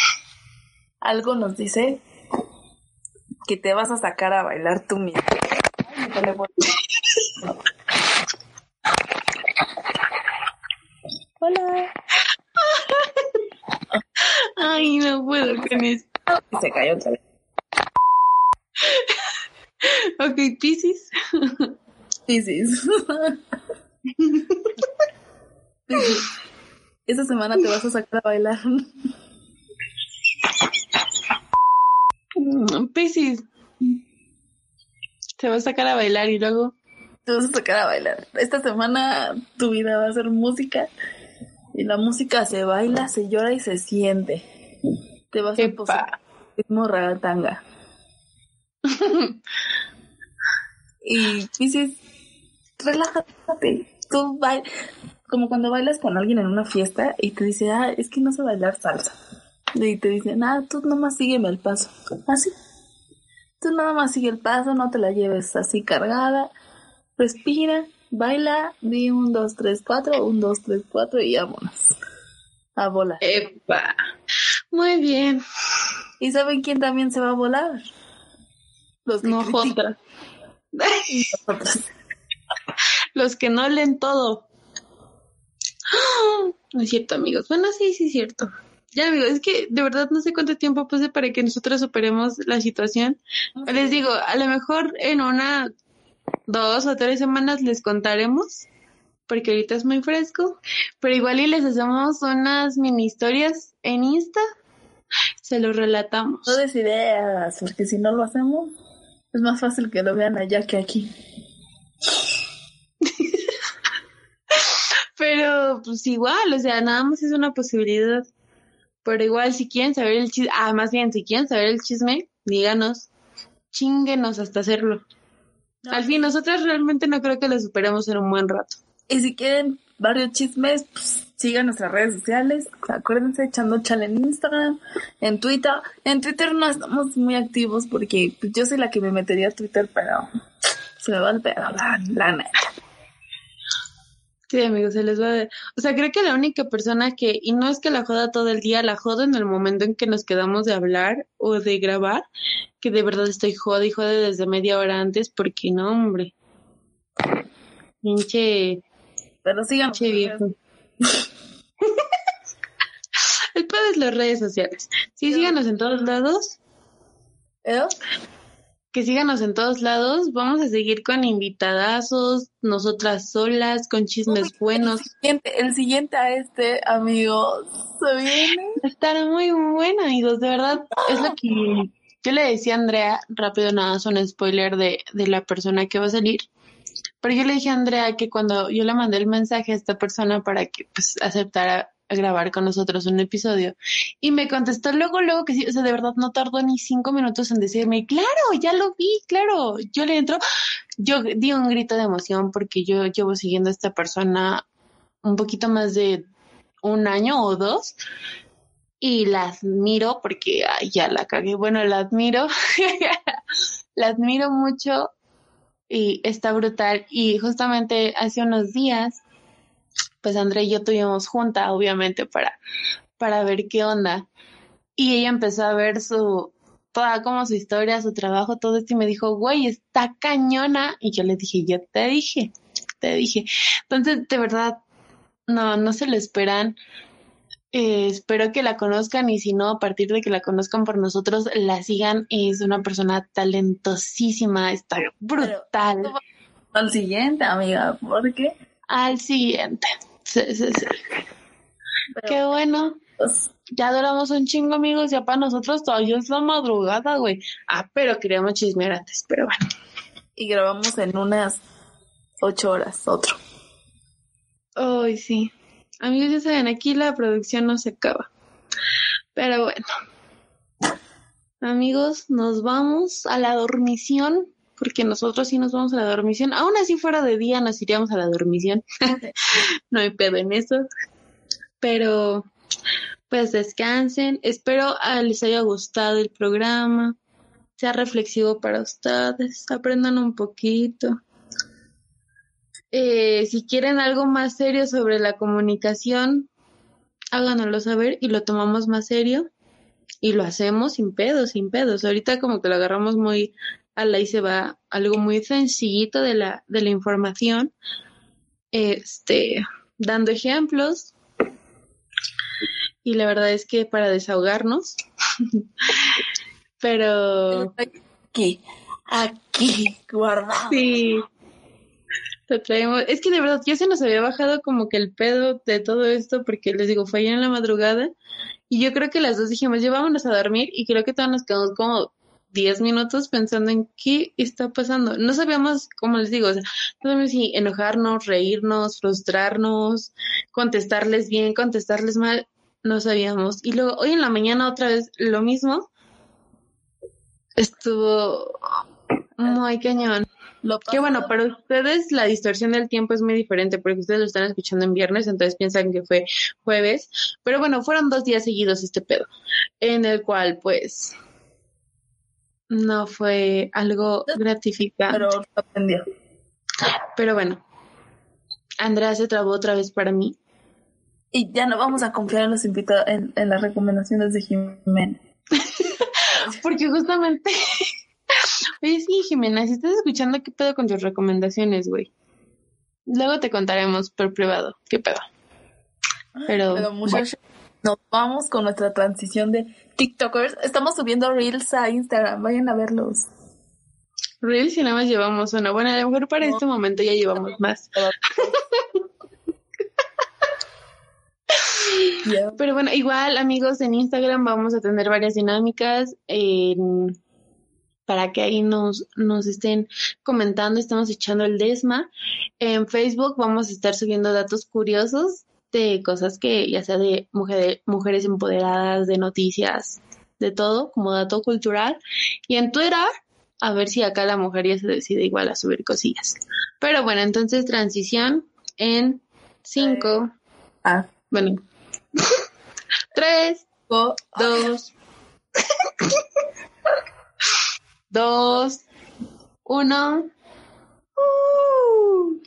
Speaker 2: algo nos dice que te vas a sacar a bailar tú mismo. Hola.
Speaker 1: Ay, no puedo con esto.
Speaker 2: Se cayó otra vez.
Speaker 1: Ok, Pisces.
Speaker 2: Pisces. Esta semana te vas a sacar a bailar.
Speaker 1: Piscis. Te vas a sacar a bailar y luego.
Speaker 2: Te vas a sacar a bailar. Esta semana tu vida va a ser música. Y la música se baila, se llora y se siente. Te vas a posar ritmo ragatanga. y dices, relájate. Tú bailas como cuando bailas con alguien en una fiesta y te dice, ah, es que no sé bailar salsa. Y te dicen, ah, tú nomás sígueme el paso. Así. Tú nada más sigue el paso, no te la lleves así cargada. Respira, baila, di un, dos, tres, cuatro, un, dos, tres, cuatro y vámonos. A volar.
Speaker 1: Epa. Muy bien.
Speaker 2: ¿Y saben quién también se va a volar?
Speaker 1: Los no Los que no leen todo. No es cierto, amigos. Bueno, sí, sí es cierto. Ya, amigos, es que de verdad no sé cuánto tiempo puse para que nosotros superemos la situación. Les digo, a lo mejor en una, dos o tres semanas les contaremos, porque ahorita es muy fresco, pero igual y les hacemos unas mini historias en Insta, se los relatamos.
Speaker 2: No des ideas, porque si no lo hacemos, es más fácil que lo vean allá que aquí.
Speaker 1: Pero pues igual, o sea, nada más es una posibilidad. Pero igual, si quieren saber el chisme, ah, más bien, si quieren saber el chisme, díganos, chinguenos hasta hacerlo. Al fin, nosotros realmente no creo que lo superemos en un buen rato.
Speaker 2: Y si quieren varios chismes, pues sigan nuestras redes sociales. Acuérdense, echando chale en Instagram, en Twitter. En Twitter no estamos muy activos porque pues, yo soy la que me metería a Twitter, pero se me va el pedo, la, la neta.
Speaker 1: Sí, amigos, se les va a ver. O sea, creo que la única persona que, y no es que la joda todo el día, la joda en el momento en que nos quedamos de hablar o de grabar, que de verdad estoy joda y jode desde media hora antes, porque no, hombre. Pinche.
Speaker 2: Pero sigan.
Speaker 1: Pinche viejo. el pedo es las redes sociales. Sí, síganos en todos lados.
Speaker 2: ¿Eh?
Speaker 1: que síganos en todos lados. Vamos a seguir con invitadazos, nosotras solas, con chismes buenos.
Speaker 2: El siguiente, a este, amigos, se viene.
Speaker 1: Estará muy bueno, amigos, de verdad. Es lo que yo le decía a Andrea, rápido nada, es un spoiler de, de la persona que va a salir. Pero yo le dije a Andrea que cuando yo le mandé el mensaje a esta persona para que pues aceptara grabar con nosotros un episodio. Y me contestó luego, luego que sí, o sea, de verdad no tardó ni cinco minutos en decirme, claro, ya lo vi, claro. Yo le entro, yo di un grito de emoción porque yo llevo siguiendo a esta persona un poquito más de un año o dos y la admiro porque ya la cagué. Bueno, la admiro, la admiro mucho y está brutal. Y justamente hace unos días pues André y yo tuvimos junta, obviamente, para, para ver qué onda. Y ella empezó a ver su, toda como su historia, su trabajo, todo esto, y me dijo, güey, está cañona. Y yo le dije, yo te dije, te dije. Entonces, de verdad, no, no se lo esperan. Eh, espero que la conozcan y si no, a partir de que la conozcan por nosotros, la sigan. Es una persona talentosísima, está brutal.
Speaker 2: al siguiente, amiga, ¿por qué?
Speaker 1: Al siguiente. Sí, sí, sí. Qué bueno. Pues, ya duramos un chingo, amigos. Ya para nosotros todavía es la madrugada, güey. Ah, pero queríamos chismear antes, pero bueno.
Speaker 2: Y grabamos en unas ocho horas, otro.
Speaker 1: Ay, sí. Amigos, ya saben, aquí la producción no se acaba. Pero bueno. Amigos, nos vamos a la dormición porque nosotros sí nos vamos a la dormición. Aún así fuera de día nos iríamos a la dormición. no hay pedo en eso. Pero pues descansen. Espero les haya gustado el programa. Sea reflexivo para ustedes. Aprendan un poquito. Eh, si quieren algo más serio sobre la comunicación, háganoslo saber y lo tomamos más serio y lo hacemos sin pedos, sin pedos. Ahorita como que lo agarramos muy ahí se va algo muy sencillito de la, de la información, este, dando ejemplos. Y la verdad es que para desahogarnos, pero...
Speaker 2: Aquí, aquí, guardado.
Speaker 1: Sí. Traemos. Es que de verdad ya se nos había bajado como que el pedo de todo esto, porque les digo, fue ayer en la madrugada. Y yo creo que las dos dijimos, ya vámonos a dormir. Y creo que todos nos quedamos como 10 minutos pensando en qué está pasando. No sabíamos, como les digo, o sea, no sabíamos si enojarnos, reírnos, frustrarnos, contestarles bien, contestarles mal. No sabíamos. Y luego hoy en la mañana otra vez lo mismo. Estuvo muy cañón. Que bueno, para ustedes la distorsión del tiempo es muy diferente porque ustedes lo están escuchando en viernes, entonces piensan que fue jueves. Pero bueno, fueron dos días seguidos este pedo, en el cual pues no fue algo gratificante.
Speaker 2: pero aprendió.
Speaker 1: Pero bueno, Andrea se trabó otra vez para mí.
Speaker 2: Y ya no vamos a confiar en los invitados, en, en las recomendaciones de Jimena.
Speaker 1: Porque justamente. Oye, sí, Jimena, si estás escuchando, ¿qué pedo con tus recomendaciones, güey? Luego te contaremos por privado, ¿qué pedo? Pero,
Speaker 2: Pero muchachos, nos vamos con nuestra transición de TikTokers. Estamos subiendo reels a Instagram, vayan a verlos.
Speaker 1: Reels y nada más llevamos una. Bueno, a lo mejor para este momento ya llevamos más. Pero bueno, igual amigos, en Instagram vamos a tener varias dinámicas en- para que ahí nos, nos estén comentando, estamos echando el desma. En Facebook vamos a estar subiendo datos curiosos de cosas que ya sea de mujer- mujeres empoderadas, de noticias, de todo, como dato cultural. Y en Twitter, a ver si acá la mujer ya se decide igual a subir cosillas. Pero bueno, entonces transición en cinco,
Speaker 2: Ah,
Speaker 1: bueno, tres,
Speaker 2: go-
Speaker 1: dos, uno. Uh.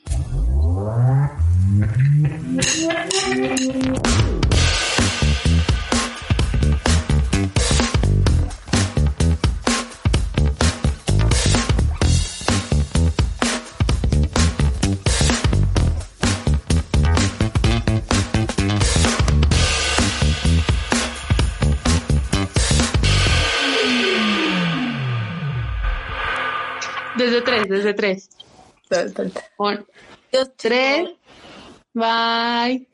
Speaker 1: Desde tres, desde tres.
Speaker 2: Espera.
Speaker 1: Un,
Speaker 2: Dios,
Speaker 1: tres. Bye.